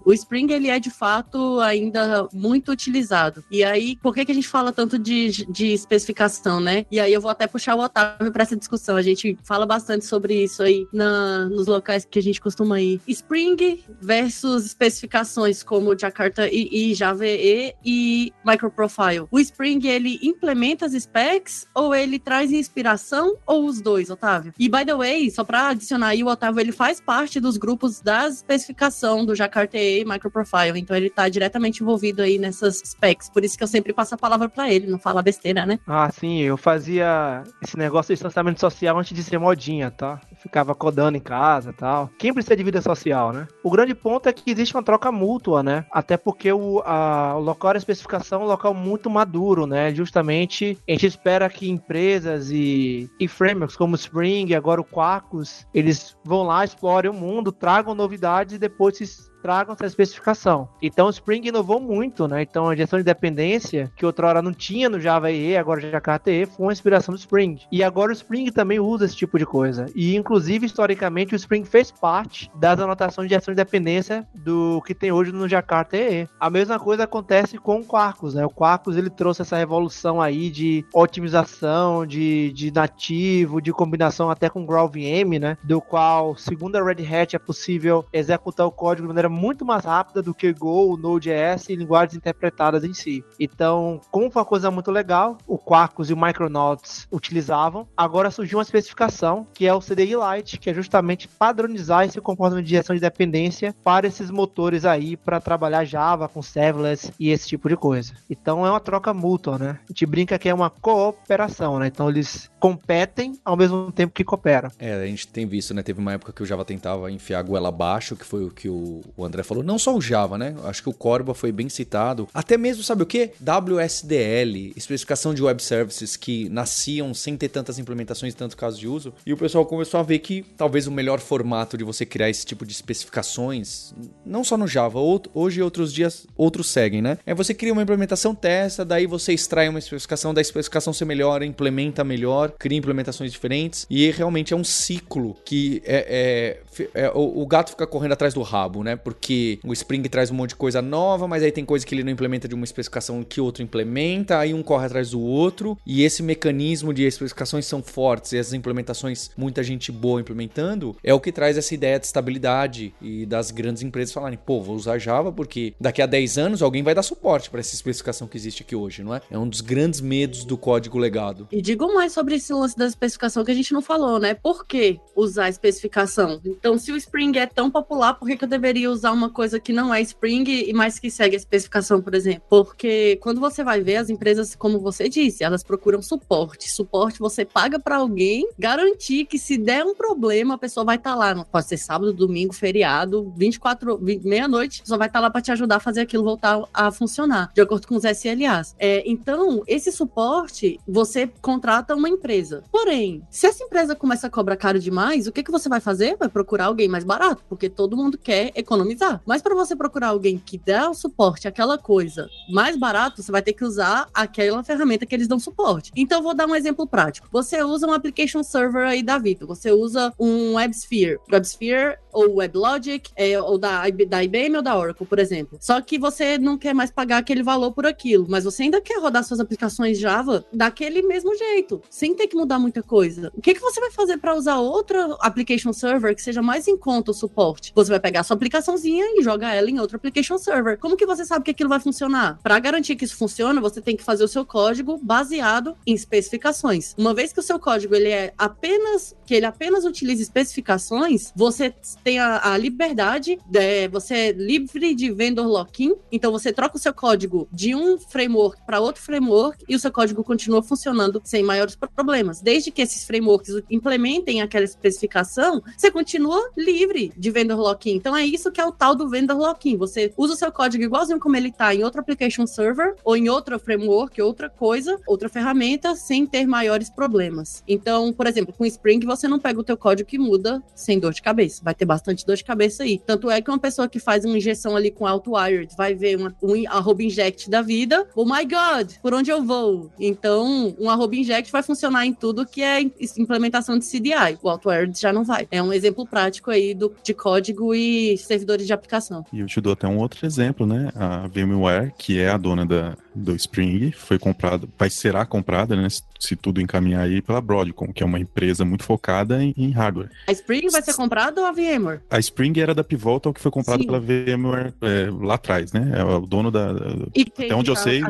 O Spring, ele é de fato ainda muito utilizado. E aí, por que, que a gente fala tanto de, de especificação, né? E aí eu vou até puxar o Otávio para essa discussão. A gente fala bastante sobre isso aí na, nos locais que a gente costuma ir. Spring versus especificações como Jakarta e, e Java e Microprofile. O Spring, ele implementa as specs ou ele traz inspiração ou os dois, Otávio? E, by the way, só para adicionar aí, o Otávio, ele faz parte dos grupos da especificação do Jakarta e Microprofile. Então ele tá diretamente envolvido aí nessas specs. Por isso que eu sempre passo a palavra para ele, não fala besteira, né? Ah, sim, eu fazia esse negócio de distanciamento social antes de ser modinha, tá? Ficava codando em casa e tal. Quem precisa de vida social, né? O grande ponto é que existe uma troca mútua, né? Até porque o, a, o local de especificação é um local muito maduro, né? Justamente a gente espera que empresas e, e frameworks como Spring, agora o Quarkus, eles vão lá, explorem o mundo, tragam novidades e depois se tragam essa especificação. Então o Spring inovou muito, né? Então a gestão de dependência, que outrora não tinha no Java EE, agora Jakarta EE, foi uma inspiração do Spring. E agora o Spring também usa esse tipo de coisa. E inclusive, historicamente, o Spring fez parte das anotações de gestão de dependência do que tem hoje no Jakarta EE. A mesma coisa acontece com o Quarkus, né? O Quarkus ele trouxe essa revolução aí de otimização, de, de nativo, de combinação até com GraalVM, né? Do qual, segundo a Red Hat, é possível executar o código de maneira muito mais rápida do que Go, Node.js e linguagens interpretadas em si. Então, como foi uma coisa muito legal, o Quarkus e o Micronauts utilizavam, agora surgiu uma especificação que é o CDI Lite, que é justamente padronizar esse comportamento de gestão de dependência para esses motores aí para trabalhar Java com serverless e esse tipo de coisa. Então é uma troca mútua, né? A gente brinca que é uma cooperação, né? Então eles competem ao mesmo tempo que cooperam. É, a gente tem visto, né? Teve uma época que o Java tentava enfiar a goela abaixo, que foi o que o, o André falou. Não só o Java, né? Acho que o Corba foi bem citado. Até mesmo, sabe o que? WSDL, especificação de web services que nasciam sem ter tantas implementações e tantos casos de uso. E o pessoal começou a ver que talvez o melhor formato de você criar esse tipo de especificações, não só no Java, hoje outros dias outros seguem, né? É você cria uma implementação, testa, daí você extrai uma especificação, da especificação você melhora, implementa melhor, cria implementações diferentes. E realmente é um ciclo que é, é, é o, o gato fica correndo atrás do rabo, né? Porque o Spring traz um monte de coisa nova, mas aí tem coisa que ele não implementa de uma especificação que outro implementa, aí um corre atrás do outro, e esse mecanismo de especificações são fortes e as implementações, muita gente boa implementando, é o que traz essa ideia de estabilidade e das grandes empresas falarem, pô, vou usar Java porque daqui a 10 anos alguém vai dar suporte para essa especificação que existe aqui hoje, não é? É um dos grandes medos do código legado. E digo mais sobre esse lance da especificação que a gente não falou, né? Por que usar especificação? Então, se o Spring é tão popular, por que, que eu deveria usar uma coisa que não é Spring e mais que segue a especificação, por exemplo. Porque quando você vai ver as empresas, como você disse, elas procuram suporte. Suporte você paga para alguém garantir que se der um problema, a pessoa vai estar tá lá. Pode ser sábado, domingo, feriado, 24, meia-noite, só vai estar tá lá para te ajudar a fazer aquilo voltar a funcionar, de acordo com os SLAs. É, então, esse suporte, você contrata uma empresa. Porém, se essa empresa começa a cobrar caro demais, o que, que você vai fazer? Vai procurar alguém mais barato, porque todo mundo quer economizar. Mas para você procurar alguém que dá o suporte àquela coisa mais barato, você vai ter que usar aquela ferramenta que eles dão suporte. Então, vou dar um exemplo prático. Você usa um application server aí da Vito, você usa um WebSphere. WebSphere ou WebLogic, é, ou da, da IBM ou da Oracle, por exemplo. Só que você não quer mais pagar aquele valor por aquilo, mas você ainda quer rodar suas aplicações Java daquele mesmo jeito, sem ter que mudar muita coisa. O que, que você vai fazer para usar outra application server que seja mais em conta o suporte? Você vai pegar sua aplicaçãozinha e joga ela em outro application server. Como que você sabe que aquilo vai funcionar? Para garantir que isso funciona, você tem que fazer o seu código baseado em especificações. Uma vez que o seu código ele é apenas que ele apenas utiliza especificações, você tem a, a liberdade, de, você é livre de vendor lock-in, então você troca o seu código de um framework para outro framework e o seu código continua funcionando sem maiores problemas. Desde que esses frameworks implementem aquela especificação, você continua livre de vendor lock-in. Então é isso que é o tal do vendor lock-in. Você usa o seu código igualzinho como ele está em outro application server ou em outro framework, outra coisa, outra ferramenta, sem ter maiores problemas. Então, por exemplo, com Spring você não pega o teu código que muda sem dor de cabeça. Vai ter bastante dor de cabeça aí. Tanto é que uma pessoa que faz uma injeção ali com Outwired vai ver uma, um arroba inject da vida. Oh my God, por onde eu vou? Então, um arroba inject vai funcionar em tudo que é implementação de CDI. O Outwired já não vai. É um exemplo prático aí do, de código e servidores de aplicação. E eu te dou até um outro exemplo, né? A VMware, que é a dona da do Spring, foi comprada, vai será comprada, né, se tudo encaminhar aí pela Broadcom, que é uma empresa muito focada em, em hardware. A Spring vai ser comprada ou a VMware? A Spring era da Pivotal que foi comprada Sim. pela VMware é, lá atrás, né? É o dono da. Até onde eu tá sei,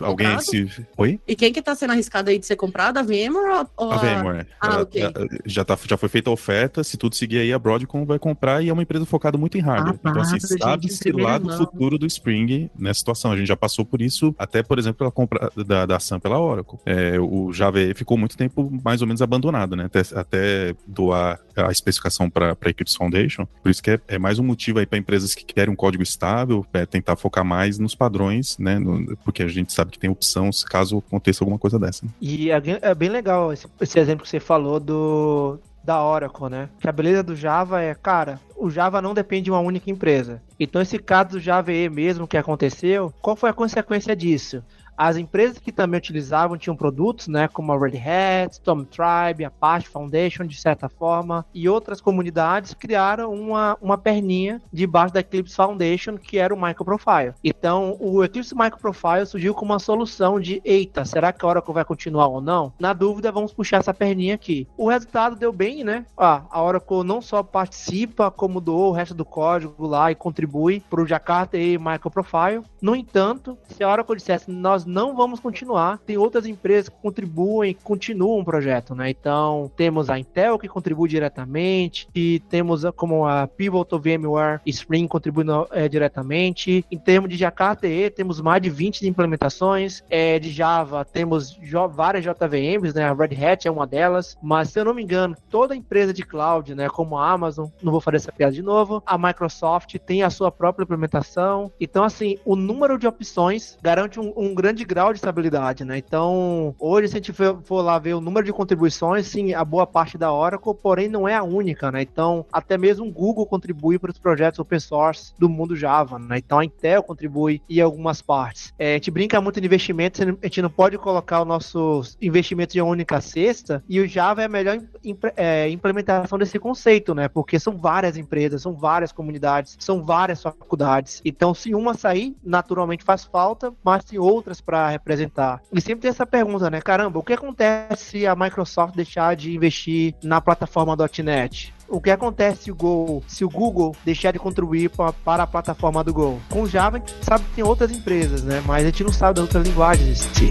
alguém comprado? se. Oi? E quem que tá sendo arriscado aí de ser comprado? A VMware ou ou A VMware. Ah, Ela- ok. já, tá, já foi feita a oferta, se tudo seguir aí, a Broadcom vai comprar e é uma empresa focada muito em hardware. Ah, então, assim, sabe-se lá do futuro do Spring nessa situação. A gente já passou por isso, até, por exemplo, pela compra da, da Sun pela Oracle. É, o Java ficou muito tempo mais ou menos abandonado, né? Até, até doar a especificação para a Eclipse Foundation. Por isso que é, é mais um motivo aí para empresas que querem um código estável, é tentar focar mais nos padrões, né? No- porque a gente sabe que tem opção caso aconteça alguma coisa dessa. né? E é, é bem legal esse, esse exemplo que você falou do da Oracle, né? Que a beleza do Java é, cara, o Java não depende de uma única empresa. Então esse caso do Java mesmo que aconteceu, qual foi a consequência disso? As empresas que também utilizavam tinham produtos, né, como a Red Hat, Storm Tribe, Apache Foundation, de certa forma, e outras comunidades criaram uma, uma perninha debaixo da Eclipse Foundation, que era o Microprofile. Então, o Eclipse Microprofile surgiu como uma solução de, eita, será que a Oracle vai continuar ou não? Na dúvida, vamos puxar essa perninha aqui. O resultado deu bem, né? Ah, a Oracle não só participa, como doou o resto do código lá e contribui para o Jakarta e Microprofile. No entanto, se a Oracle dissesse, nós não vamos continuar, tem outras empresas que contribuem, que continuam o projeto, né? Então, temos a Intel que contribui diretamente, e temos como a Pivotal VMware Spring contribuindo eh, diretamente. Em termos de Jakarta E, temos mais de 20 implementações. Eh, de Java, temos várias JVMs, né? A Red Hat é uma delas. Mas, se eu não me engano, toda empresa de cloud, né? Como a Amazon, não vou fazer essa piada de novo, a Microsoft tem a sua própria implementação. Então, assim, o número de opções garante um, um grande grau de estabilidade, né? Então, hoje, se a gente for, lá ver o número de contribuições, sim, a boa parte da Oracle, porém não é a única, né? Então, até mesmo o Google contribui para os projetos open source do mundo Java, né? Então, a Intel contribui em algumas partes. É, a gente brinca muito de investimentos, a gente não pode colocar os nossos investimentos em uma única cesta, e o Java é a melhor im- é, implementação desse conceito, né? Porque são várias empresas, são várias comunidades, são várias faculdades. Então, se uma sair, naturalmente faz falta, mas tem outras para representar. E sempre tem essa pergunta, né? Caramba, o que acontece se a Microsoft deixar de investir na plataforma .NET? O que acontece se o, Go, se o Google deixar de contribuir pra- para a plataforma do Go? Com o Java, a gente sabe que tem outras empresas, né? Mas a gente não sabe das outras linguagens si.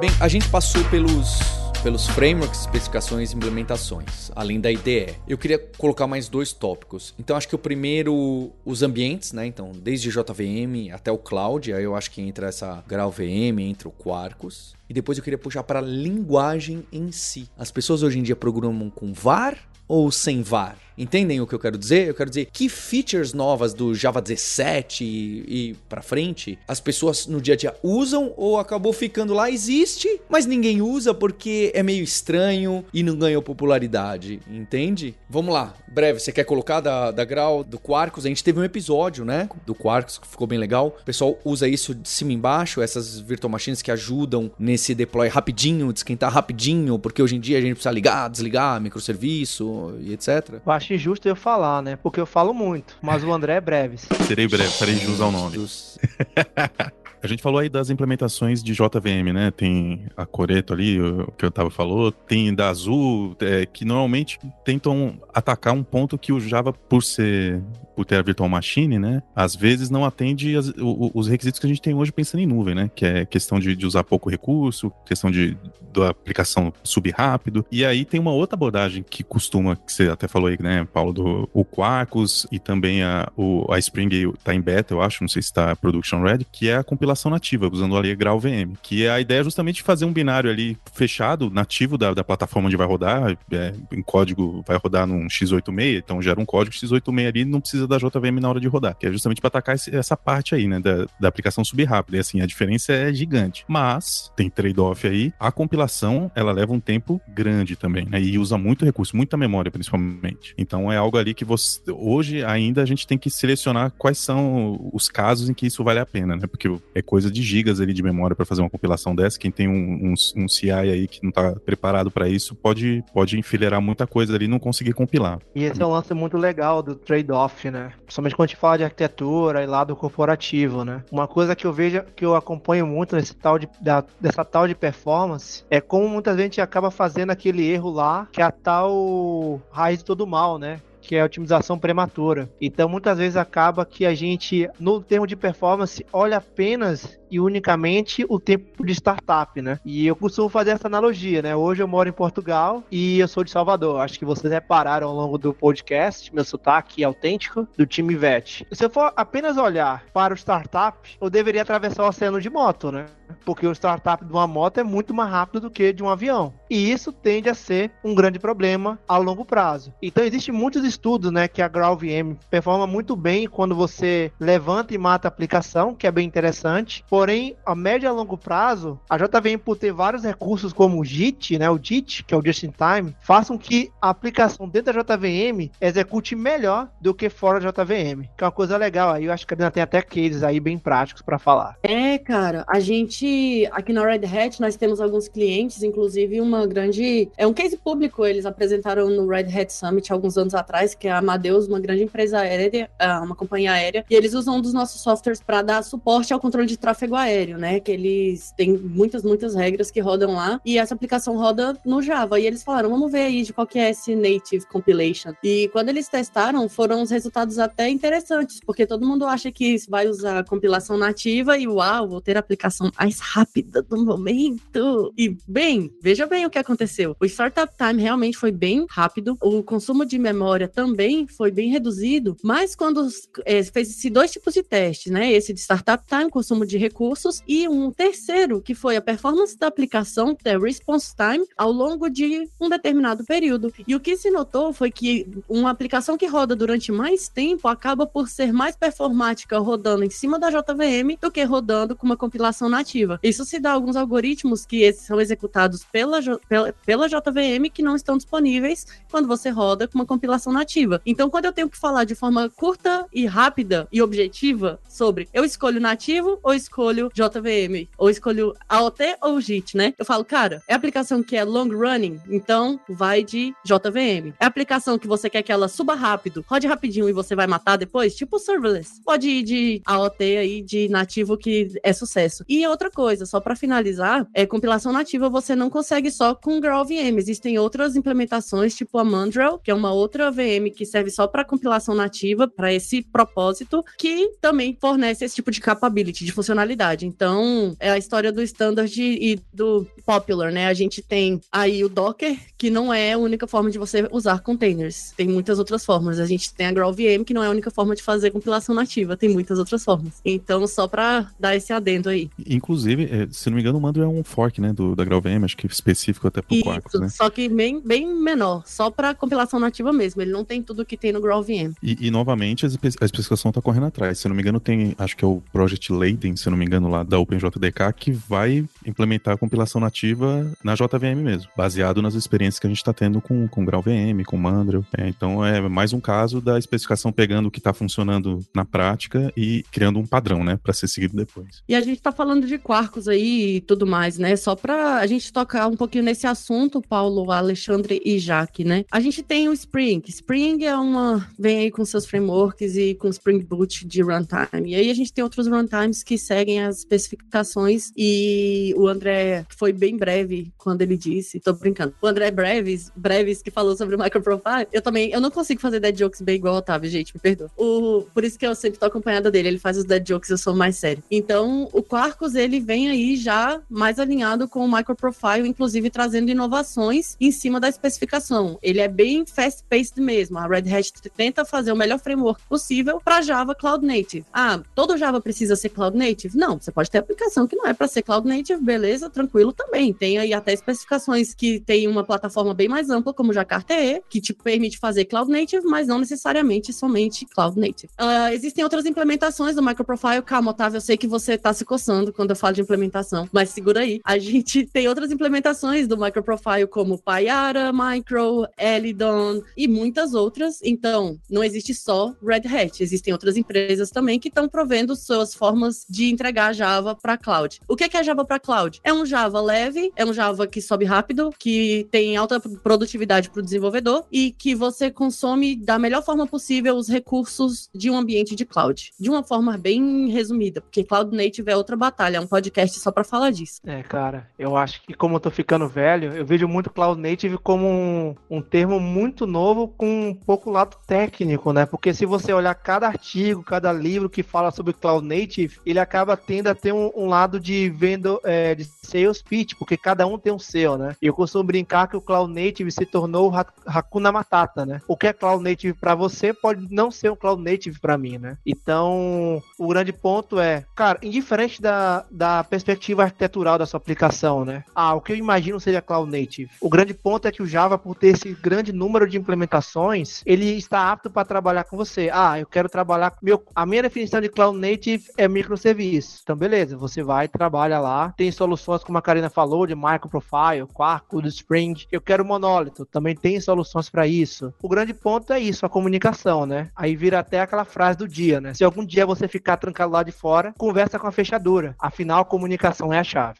Bem, a gente passou pelos, pelos frameworks, especificações e implementações, além da IDE. Eu queria colocar mais dois tópicos. Então, acho que o primeiro, os ambientes, né? Então, desde JVM até o cloud, aí eu acho que entra essa GraalVM, entra o Quarkus. E depois eu queria puxar para a linguagem em si. As pessoas hoje em dia programam com VAR ou sem VAR? Entendem o que eu quero dizer? Eu quero dizer que features novas do Java 17 e, e para frente as pessoas no dia a dia usam ou acabou ficando lá, existe, mas ninguém usa porque é meio estranho e não ganhou popularidade, entende? Vamos lá, breve, você quer colocar da, da Grau, do Quarkus? A gente teve um episódio, né, do Quarkus que ficou bem legal. O pessoal usa isso de cima embaixo, essas virtual machines que ajudam nesse deploy rapidinho, de esquentar rapidinho, porque hoje em dia a gente precisa ligar, desligar, microserviço e etc. Eu acho injusto eu falar, né? Porque eu falo muito, mas o André é breve. Serei breve, farei jus ao nome. A gente falou aí das implementações de JVM, né? Tem a Coreto ali, o que eu tava falou, tem da Azul, é, que normalmente tentam atacar um ponto que o Java, por ser por ter a virtual machine, né? Às vezes não atende as- o- os requisitos que a gente tem hoje pensando em nuvem, né? Que é questão de, de usar pouco recurso, questão de da aplicação subir rápido. E aí tem uma outra abordagem que costuma, que você até falou aí, né, Paulo, do o Quarkus e também a, o, a Spring tá em beta, eu acho, não sei se está production ready, que é a compilação nativa, usando ali Grau VM. Que é a ideia é justamente fazer um binário ali fechado, nativo da, da plataforma onde vai rodar, é, em código vai rodar num x86, então gera um código x86 ali, não precisa da JVM na hora de rodar, que é justamente para atacar esse- essa parte aí, né, da, da aplicação subir rápido. E assim, a diferença é gigante. Mas, tem trade-off aí, a compilação, ela leva um tempo grande também, né, e usa muito recurso, muita memória principalmente. Então é algo ali que você, hoje ainda a gente tem que selecionar quais são os casos em que isso vale a pena, né, porque é coisa de gigas ali de memória para fazer uma compilação dessa. Quem tem um, um, um CI aí que não está preparado para isso pode, pode enfileirar muita coisa ali e não conseguir compilar. E esse é um lance muito legal do trade-off, né? Principalmente quando a gente fala de arquitetura e lado corporativo, né? Uma coisa que eu vejo, que eu acompanho muito nesse tal de, da, dessa tal de performance é como muitas vezes a gente acaba fazendo aquele erro lá, que é a tal raiz de todo mal, né? Que é a otimização prematura. Então, muitas vezes acaba que a gente, no termo de performance, olha apenas e unicamente o tempo de startup, né? E eu costumo fazer essa analogia, né? Hoje eu moro em Portugal e eu sou de Salvador. Acho que vocês repararam ao longo do podcast, meu sotaque autêntico do time VET. Se eu for apenas olhar para o startup, eu deveria atravessar o oceano de moto, né? Porque o startup de uma moto é muito mais rápido do que de um avião. E isso tende a ser um grande problema a longo prazo. Então existem muitos estudos, né, que a GraalVM performa muito bem quando você levanta e mata a aplicação, que é bem interessante. Porém, a médio e a longo prazo, a JVM, por ter vários recursos como o JIT, né, o JIT, que é o Just in Time, façam que a aplicação dentro da JVM execute melhor do que fora da JVM, que é uma coisa legal. Aí eu acho que a tem até cases aí bem práticos para falar. É, cara, a gente aqui na Red Hat nós temos alguns clientes, inclusive uma grande, é um case público, eles apresentaram no Red Hat Summit alguns anos atrás, que é a Amadeus, uma grande empresa aérea, ah, uma companhia aérea, e eles usam um dos nossos softwares para dar suporte ao controle de tráfego tráfego aéreo, né? Que eles têm muitas, muitas regras que rodam lá. E essa aplicação roda no Java. E eles falaram, vamos ver aí de qual que é esse native compilation. E quando eles testaram, foram os resultados até interessantes, porque todo mundo acha que vai usar compilação nativa e uau, vou ter a aplicação mais rápida do momento. E bem, veja bem o que aconteceu. O startup time realmente foi bem rápido, o consumo de memória também foi bem reduzido, mas quando é, fez esses dois tipos de testes, né? Esse de startup time, consumo de recursos e um terceiro, que foi a performance da aplicação, the response time, ao longo de um determinado período. E o que se notou foi que uma aplicação que roda durante mais tempo acaba por ser mais performática rodando em cima da JVM do que rodando com uma compilação nativa. Isso se dá a alguns algoritmos que são executados pela, pela, pela JVM que não estão disponíveis quando você roda com uma compilação nativa. Então, quando eu tenho que falar de forma curta e rápida e objetiva sobre eu escolho nativo ou escolho escolho JVM, ou escolho AOT ou JIT, né? Eu falo, cara, é aplicação que é long running, então vai de JVM. É aplicação que você quer que ela suba rápido, rode rapidinho e você vai matar depois, tipo serverless. Pode ir de AOT aí, de nativo que é sucesso. E outra coisa, só para finalizar, é compilação nativa você não consegue só com GraalVM. Existem outras implementações, tipo a Mandrel, que é uma outra VM que serve só para compilação nativa, para esse propósito, que também fornece esse tipo de capability, de funcionalidade. Então, é a história do standard e do popular, né? A gente tem aí o Docker, que não é a única forma de você usar containers. Tem muitas outras formas. A gente tem a GraalVM, que não é a única forma de fazer compilação nativa. Tem muitas outras formas. Então, só para dar esse adendo aí. Inclusive, é, se não me engano, o Mando é um fork, né, do, da GraalVM, acho que específico até pro Quarkus, né? Só que bem, bem menor, só para compilação nativa mesmo. Ele não tem tudo que tem no GraalVM. E, e novamente, a especificação tá correndo atrás. Se não me engano, tem, acho que é o Project Leiden, se não me engano, engano, lá da OpenJDK, que vai implementar a compilação nativa na JVM mesmo, baseado nas experiências que a gente está tendo com, com GraalVM, com Mandrill. É, então é mais um caso da especificação pegando o que está funcionando na prática e criando um padrão, né, para ser seguido depois. E a gente está falando de Quarkus aí e tudo mais, né? Só para a gente tocar um pouquinho nesse assunto, Paulo, Alexandre e Jaque, né? A gente tem o Spring. Spring é uma vem aí com seus frameworks e com Spring Boot de runtime. E aí a gente tem outros runtimes que seguem as especificações e o André foi bem breve quando ele disse, tô brincando. O André Breves, Breves que falou sobre o microprofile, eu também, eu não consigo fazer dead jokes bem igual o Otávio, gente, me perdoa. O, por isso que eu sempre tô acompanhada dele, ele faz os dead jokes, eu sou mais sério. Então, o Quarkus, ele vem aí já mais alinhado com o microprofile, inclusive trazendo inovações em cima da especificação. Ele é bem fast-paced mesmo. A Red Hat tenta fazer o melhor framework possível para Java Cloud Native. Ah, todo Java precisa ser Cloud Native? Não, você pode ter aplicação que não é para ser Cloud Native, beleza, tranquilo também. Tem aí até especificações que tem uma plataforma bem mais ampla, como Jakarta E, que te permite fazer Cloud Native, mas não necessariamente somente Cloud Native. Uh, existem outras implementações do Microprofile. Calma, Otávio, eu sei que você está se coçando quando eu falo de implementação, mas segura aí. A gente tem outras implementações do Microprofile, como Payara, Micro, Elidon e muitas outras. Então, não existe só Red Hat, existem outras empresas também que estão provendo suas formas de entregar Java para cloud. O que é Java para cloud? É um Java leve, é um Java que sobe rápido, que tem alta produtividade para o desenvolvedor e que você consome da melhor forma possível os recursos de um ambiente de cloud. De uma forma bem resumida, porque Cloud Native é outra batalha, é um podcast só para falar disso. É, cara, eu acho que como eu tô ficando velho, eu vejo muito Cloud Native como um, um termo muito novo com um pouco lado técnico, né? Porque se você olhar cada artigo, cada livro que fala sobre Cloud Native, ele acaba tendo a ter um, um lado de venda é, de sales pitch, porque cada um tem um seu, né? Eu costumo brincar que o Cloud Native se tornou Hakuna Matata, né? O que é Cloud Native para você pode não ser um Cloud Native para mim, né? Então, o grande ponto é, cara, indiferente da, da perspectiva arquitetural da sua aplicação, né? Ah, o que eu imagino seja Cloud Native. O grande ponto é que o Java, por ter esse grande número de implementações, ele está apto para trabalhar com você. Ah, eu quero trabalhar meu, a minha definição de Cloud Native é microserviço. Então, beleza, você vai trabalha lá. Tem soluções como a Karina falou de microprofile, Quark, do Spring. Eu quero monólito, também tem soluções para isso. O grande ponto é isso, a comunicação, né? Aí vira até aquela frase do dia, né? Se algum dia você ficar trancado lá de fora, conversa com a fechadura. Afinal, comunicação é a chave.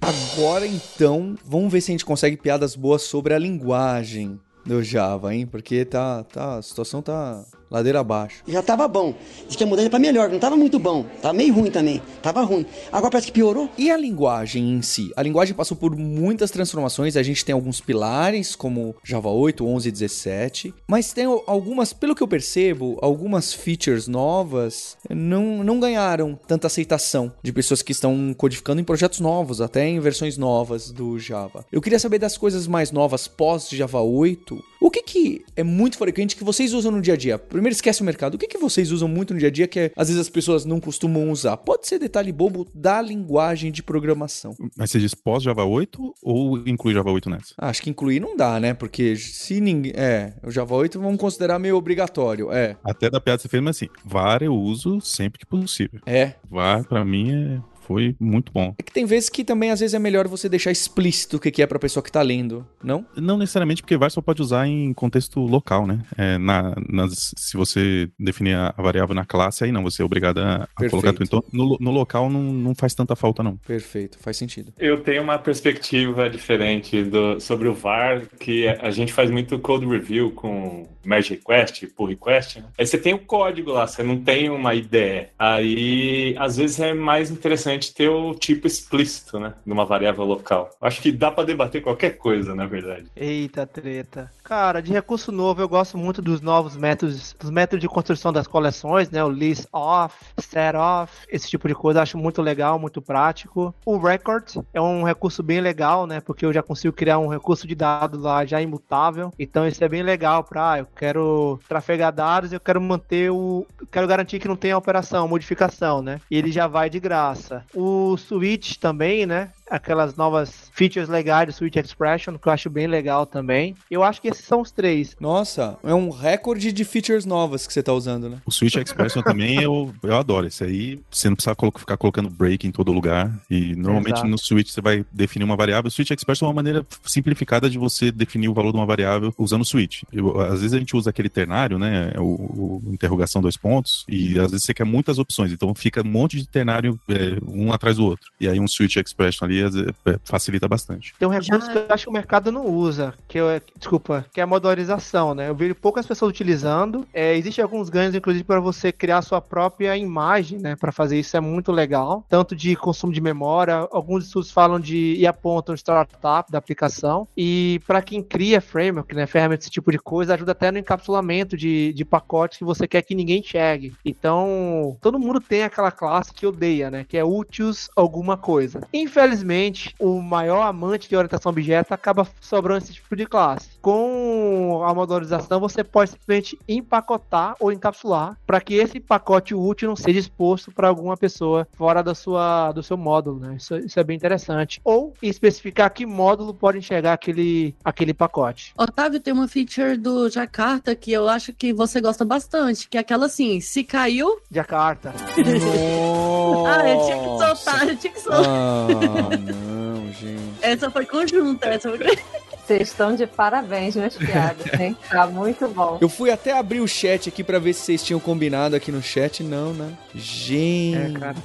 Agora então, vamos ver se a gente consegue piadas boas sobre a linguagem do Java, hein? Porque tá, tá, a situação tá ladeira abaixo. Já tava bom. Diz que a mudança para melhor, não tava muito bom. Tava meio ruim também. Tava ruim. Agora parece que piorou. E a linguagem em si? A linguagem passou por muitas transformações. A gente tem alguns pilares, como Java 8, 11 e 17. Mas tem algumas, pelo que eu percebo, algumas features novas não, não ganharam tanta aceitação de pessoas que estão codificando em projetos novos, até em versões novas do Java. Eu queria saber das coisas mais novas pós Java 8. O que, que é muito frequente que vocês usam no dia a dia? Primeiro esquece o mercado. O que, que vocês usam muito no dia a dia que é, às vezes as pessoas não costumam usar? Pode ser detalhe bobo da linguagem de programação. Mas você diz pós Java 8 ou inclui Java 8 nessa? Ah, acho que incluir não dá, né? Porque se ninguém. É, o Java 8 vamos considerar meio obrigatório. É. Até da piada você fez, mas assim, VAR eu uso sempre que possível. É. VAR, pra mim, é foi muito bom. É que tem vezes que também às vezes é melhor você deixar explícito o que é pra pessoa que tá lendo, não? Não necessariamente, porque VAR só pode usar em contexto local, né? É, na, nas, se você definir a variável na classe, aí não, você é obrigado a, a colocar tudo. Então, no, no local não, não faz tanta falta, não. Perfeito, faz sentido. Eu tenho uma perspectiva diferente do, sobre o VAR, que a gente faz muito code review com merge request, pull request, né? Aí você tem o código lá, você não tem uma ideia. Aí, às vezes é mais interessante interessante ter o tipo explícito, né? Numa variável local. Acho que dá para debater qualquer coisa, na verdade. Eita treta. Cara, de recurso novo, eu gosto muito dos novos métodos, dos métodos de construção das coleções, né? O list off, set off, esse tipo de coisa. Acho muito legal, muito prático. O record é um recurso bem legal, né? Porque eu já consigo criar um recurso de dados lá já imutável. Então isso é bem legal para, ah, eu quero trafegar dados, eu quero manter o, quero garantir que não tenha operação, modificação, né? E ele já vai de graça. O Switch também, né? Aquelas novas features legais do Switch Expression, que eu acho bem legal também. Eu acho que esses são os três. Nossa, é um recorde de features novas que você tá usando, né? O Switch Expression também eu, eu adoro. Esse aí você não precisa ficar colocando break em todo lugar. E normalmente Exato. no Switch você vai definir uma variável. O Switch Expression é uma maneira simplificada de você definir o valor de uma variável usando o Switch. Eu, às vezes a gente usa aquele ternário, né? O, o, interrogação dois pontos. E às vezes você quer muitas opções. Então fica um monte de ternário é, um atrás do outro. E aí um Switch Expression ali é, facilita bastante. Tem um recurso Já... que eu acho que o mercado não usa, que eu, desculpa, que é a modularização, né? Eu vejo poucas pessoas utilizando. É, Existem alguns ganhos, inclusive, para você criar sua própria imagem, né? Para fazer isso é muito legal. Tanto de consumo de memória, alguns estudos falam de e apontam startup da aplicação. E para quem cria framework, né? Ferramenta esse tipo de coisa, ajuda até no encapsulamento de, de pacotes que você quer que ninguém enxergue. Então, todo mundo tem aquela classe que odeia, né? Que é úteis alguma coisa. Infelizmente, o maior amante de orientação a objeto acaba sobrando esse tipo de classe. Com a modularização, você pode simplesmente empacotar ou encapsular para que esse pacote útil não seja exposto para alguma pessoa fora da sua, do seu módulo. Né? Isso, isso é bem interessante. Ou especificar que módulo pode enxergar aquele, aquele pacote. Otávio, tem uma feature do Jakarta que eu acho que você gosta bastante, que é aquela assim, se caiu... Jakarta. ah, eu tinha que soltar verdade, tinha que ser. Ah, não, gente. Essa foi conjunta, essa foi... Vocês estão de parabéns, meus piadas, hein? Tá muito bom. Eu fui até abrir o chat aqui pra ver se vocês tinham combinado aqui no chat. Não, né? Gente. É, cara.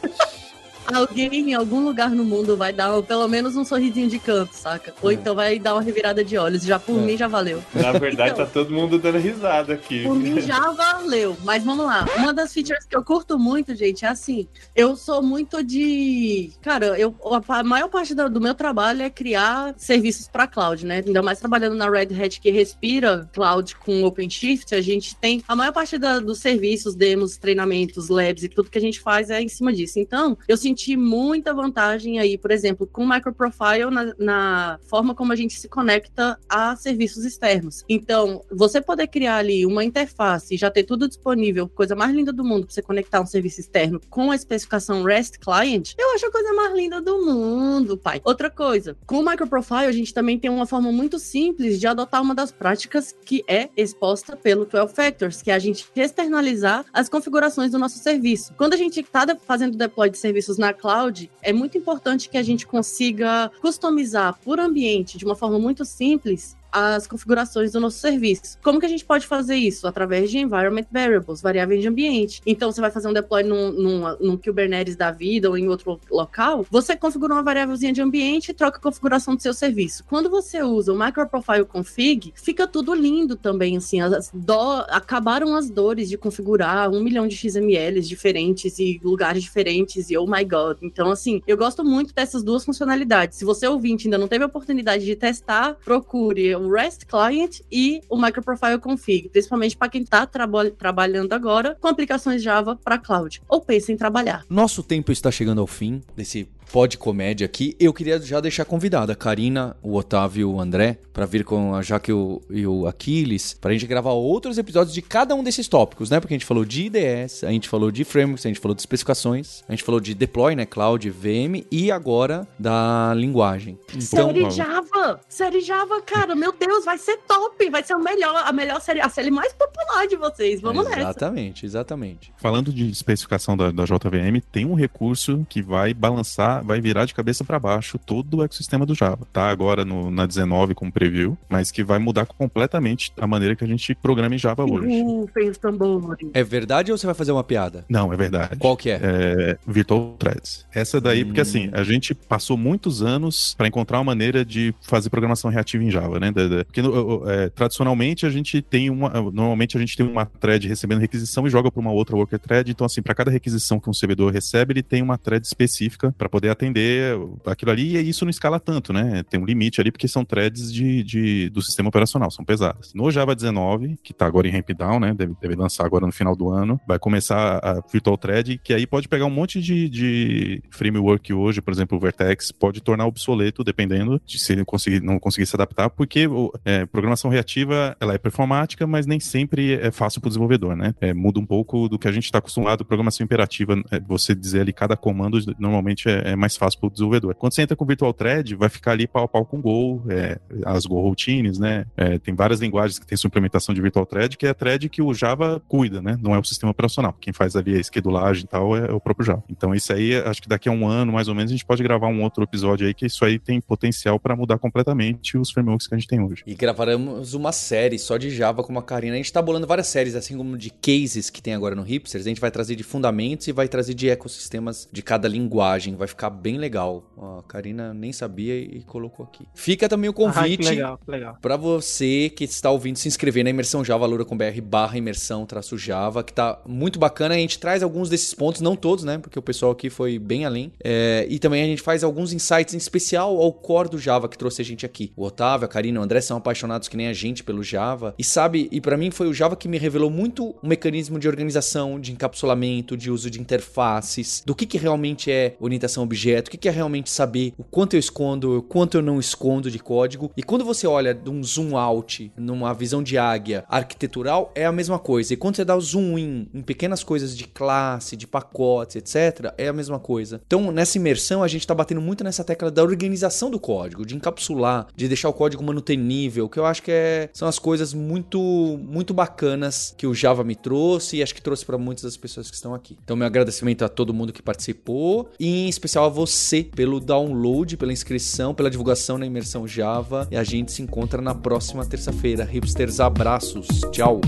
Alguém em algum lugar no mundo vai dar pelo menos um sorrisinho de canto, saca? Ou É. então vai dar uma revirada de olhos. Já por É. mim já valeu. Na verdade, Então. tá todo mundo dando risada aqui. Por mim já valeu. Mas vamos lá. Uma das features que eu curto muito, gente, é assim. Eu sou muito de. Cara, eu, a maior parte do, do meu trabalho é criar serviços para cloud, né? Ainda mais trabalhando na Red Hat que respira cloud com OpenShift, a gente tem. A maior parte da- dos serviços, demos, treinamentos, labs e tudo que a gente faz é em cima disso. Então, eu senti muita vantagem aí, por exemplo, com o Microprofile na, na forma como a gente se conecta a serviços externos. Então, você poder criar ali uma interface e já ter tudo disponível, coisa mais linda do mundo, para você conectar um serviço externo com a especificação REST Client, eu acho a coisa mais linda do mundo, pai. Outra coisa, com o Microprofile, a gente também tem uma forma muito simples de adotar uma das práticas que é exposta pelo 12 Factors, que é a gente externalizar as configurações do nosso serviço. Quando a gente está fazendo deploy de serviços na cloud, é muito importante que a gente consiga customizar por ambiente de uma forma muito simples as configurações do nosso serviço. Como que a gente pode fazer isso? Através de environment variables, variáveis de ambiente. Então, você vai fazer um deploy num, num, num Kubernetes da vida ou em outro local, você configura uma variávelzinha de ambiente e troca a configuração do seu serviço. Quando você usa o Microprofile Config, fica tudo lindo também, assim, as dó, acabaram as dores de configurar um milhão de XMLs diferentes e lugares diferentes e oh my god. Então, assim, eu gosto muito dessas duas funcionalidades. Se você ouvinte ainda não teve a oportunidade de testar, procure o REST Client e o Microprofile Config, principalmente para quem está trabalhando agora com aplicações Java para cloud ou pensa em trabalhar. Nosso tempo está chegando ao fim desse pod comédia aqui. Eu queria já deixar convidada a Karina, o Otávio e o André para vir com a Jaque e o, e o Aquiles pra gente gravar outros episódios de cada um desses tópicos, né? Porque a gente falou de IDS, a gente falou de frameworks, a gente falou de especificações, a gente falou de deploy, né? Cloud, VM e agora da linguagem. Então, série Java! Série Java, cara, meu Deus, vai ser top! Vai ser a melhor, a melhor série, a série mais popular de vocês. Vamos exatamente, nessa. Exatamente, exatamente. Falando de especificação da, da JVM, tem um recurso que vai balançar, vai virar de cabeça para baixo todo o ecossistema do Java. Tá agora no, na 19 como preview, mas que vai mudar completamente a maneira que a gente programa em Java hoje. Rufem os tambores. É verdade ou você vai fazer uma piada? Não, é verdade. Qual que é? É, Virtual Threads. Essa daí, Hum. porque assim, a gente passou muitos anos para encontrar uma maneira de fazer programação reativa em Java, né? Porque é, tradicionalmente a gente tem uma. Normalmente a gente tem uma thread recebendo requisição e joga para uma outra worker thread. Então, assim, para cada requisição que um servidor recebe, ele tem uma thread específica para poder atender aquilo ali. E isso não escala tanto, né? Tem um limite ali, porque são threads de, de- do sistema operacional, são pesadas. No Java 19, que tá agora em ramp down, né? Deve, deve lançar agora no final do ano, vai começar a Virtual Thread, que aí pode pegar um monte de, de framework hoje, por exemplo, o Vertex, pode tornar obsoleto, dependendo de se ele conseguir, não conseguir se adaptar, porque é, programação reativa, ela é performática, mas nem sempre é fácil para o desenvolvedor, né? É, muda um pouco do que a gente está acostumado, programação imperativa, é, você dizer ali cada comando, normalmente é, é mais fácil para o desenvolvedor. Quando você entra com Virtual Thread, vai ficar ali pau a pau com Go, é, as Go routines, né? É, tem várias linguagens que tem sua implementação de Virtual Thread, que é a thread que o Java cuida, né? Não é o sistema operacional. Quem faz ali a schedulagem e tal é o próprio Java. Então isso aí, acho que daqui a um ano, mais ou menos, a gente pode gravar um outro episódio aí, que isso aí tem potencial para mudar completamente os frameworks que a gente tem hoje. E gravaremos uma série só de Java com a Karina. A gente tá bolando várias séries, assim como de cases que tem agora no Hipsters. A gente vai trazer de fundamentos e vai trazer de ecossistemas de cada linguagem. Vai ficar bem legal. Ó, a Karina nem sabia e colocou aqui. Fica também o Ah, convite legal. para você que está ouvindo se inscrever na imersão Java Lura com BR barra imersão traço Java, que tá muito bacana. A gente traz alguns desses pontos, não todos, né? Porque o pessoal aqui foi bem além. É, e também a gente faz alguns insights em especial ao core do Java que trouxe a gente aqui. O Otávio, a Karina, o André são apaixonados que nem a gente pelo Java. E sabe, e para mim foi o Java que me revelou muito o mecanismo de organização, de encapsulamento, de uso de interfaces, do que, que realmente é orientação a objeto, o que, é realmente saber o quanto eu escondo, o quanto eu não escondo de código. E quando você olha de um zoom out, numa visão de águia arquitetural, é a mesma coisa. E quando você dá o zoom in em pequenas coisas de classe, de pacotes, etc., é a mesma coisa. Então, nessa imersão, a gente está batendo muito nessa tecla da organização do código, de encapsular, de deixar o código manutenível, que eu acho que é, são as coisas muito, muito bacanas que o Java me trouxe e acho que trouxe para muitas das pessoas que estão aqui. Então, meu agradecimento a todo mundo que participou e em especial a você pelo download, pela inscrição, pela divulgação na imersão Java. E a gente se encontra na próxima terça-feira. Hipsters, abraços. Tchau.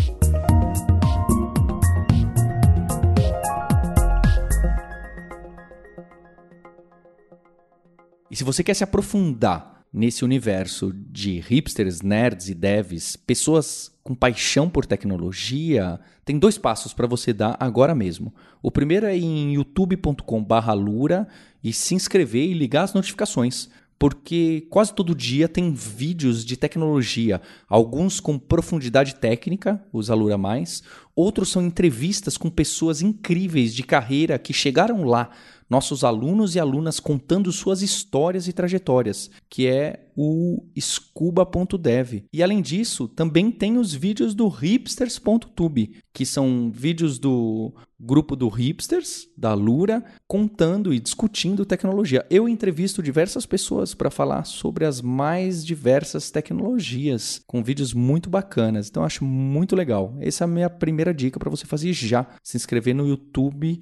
E se você quer se aprofundar nesse universo de hipsters, nerds e devs, pessoas com paixão por tecnologia, tem dois passos para você dar agora mesmo. O primeiro é em youtube.com/lura e se inscrever e ligar as notificações porque quase todo dia tem vídeos de tecnologia, alguns com profundidade técnica, os Alura Mais, outros são entrevistas com pessoas incríveis de carreira que chegaram lá nossos alunos e alunas contando suas histórias e trajetórias, que é o scuba.dev. E além disso, também tem os vídeos do hipsters.tube, que são vídeos do grupo do Hipsters, da Lura, contando e discutindo tecnologia. Eu entrevisto diversas pessoas para falar sobre as mais diversas tecnologias, com vídeos muito bacanas. Então, acho muito legal. Essa é a minha primeira dica para você fazer já. Se inscrever no YouTube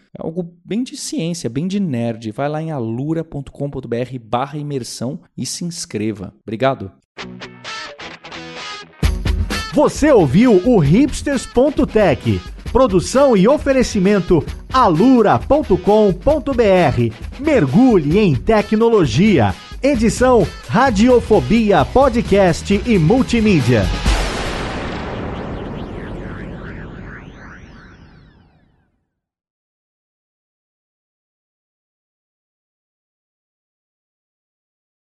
algo bem de ciência, bem de nerd. Vai lá em alura.com.br barra imersão e se inscreva. Obrigado. Você ouviu o hipsters.tech. Produção e oferecimento alura.com.br. Mergulhe em tecnologia. Edição Radiofobia Podcast e Multimídia.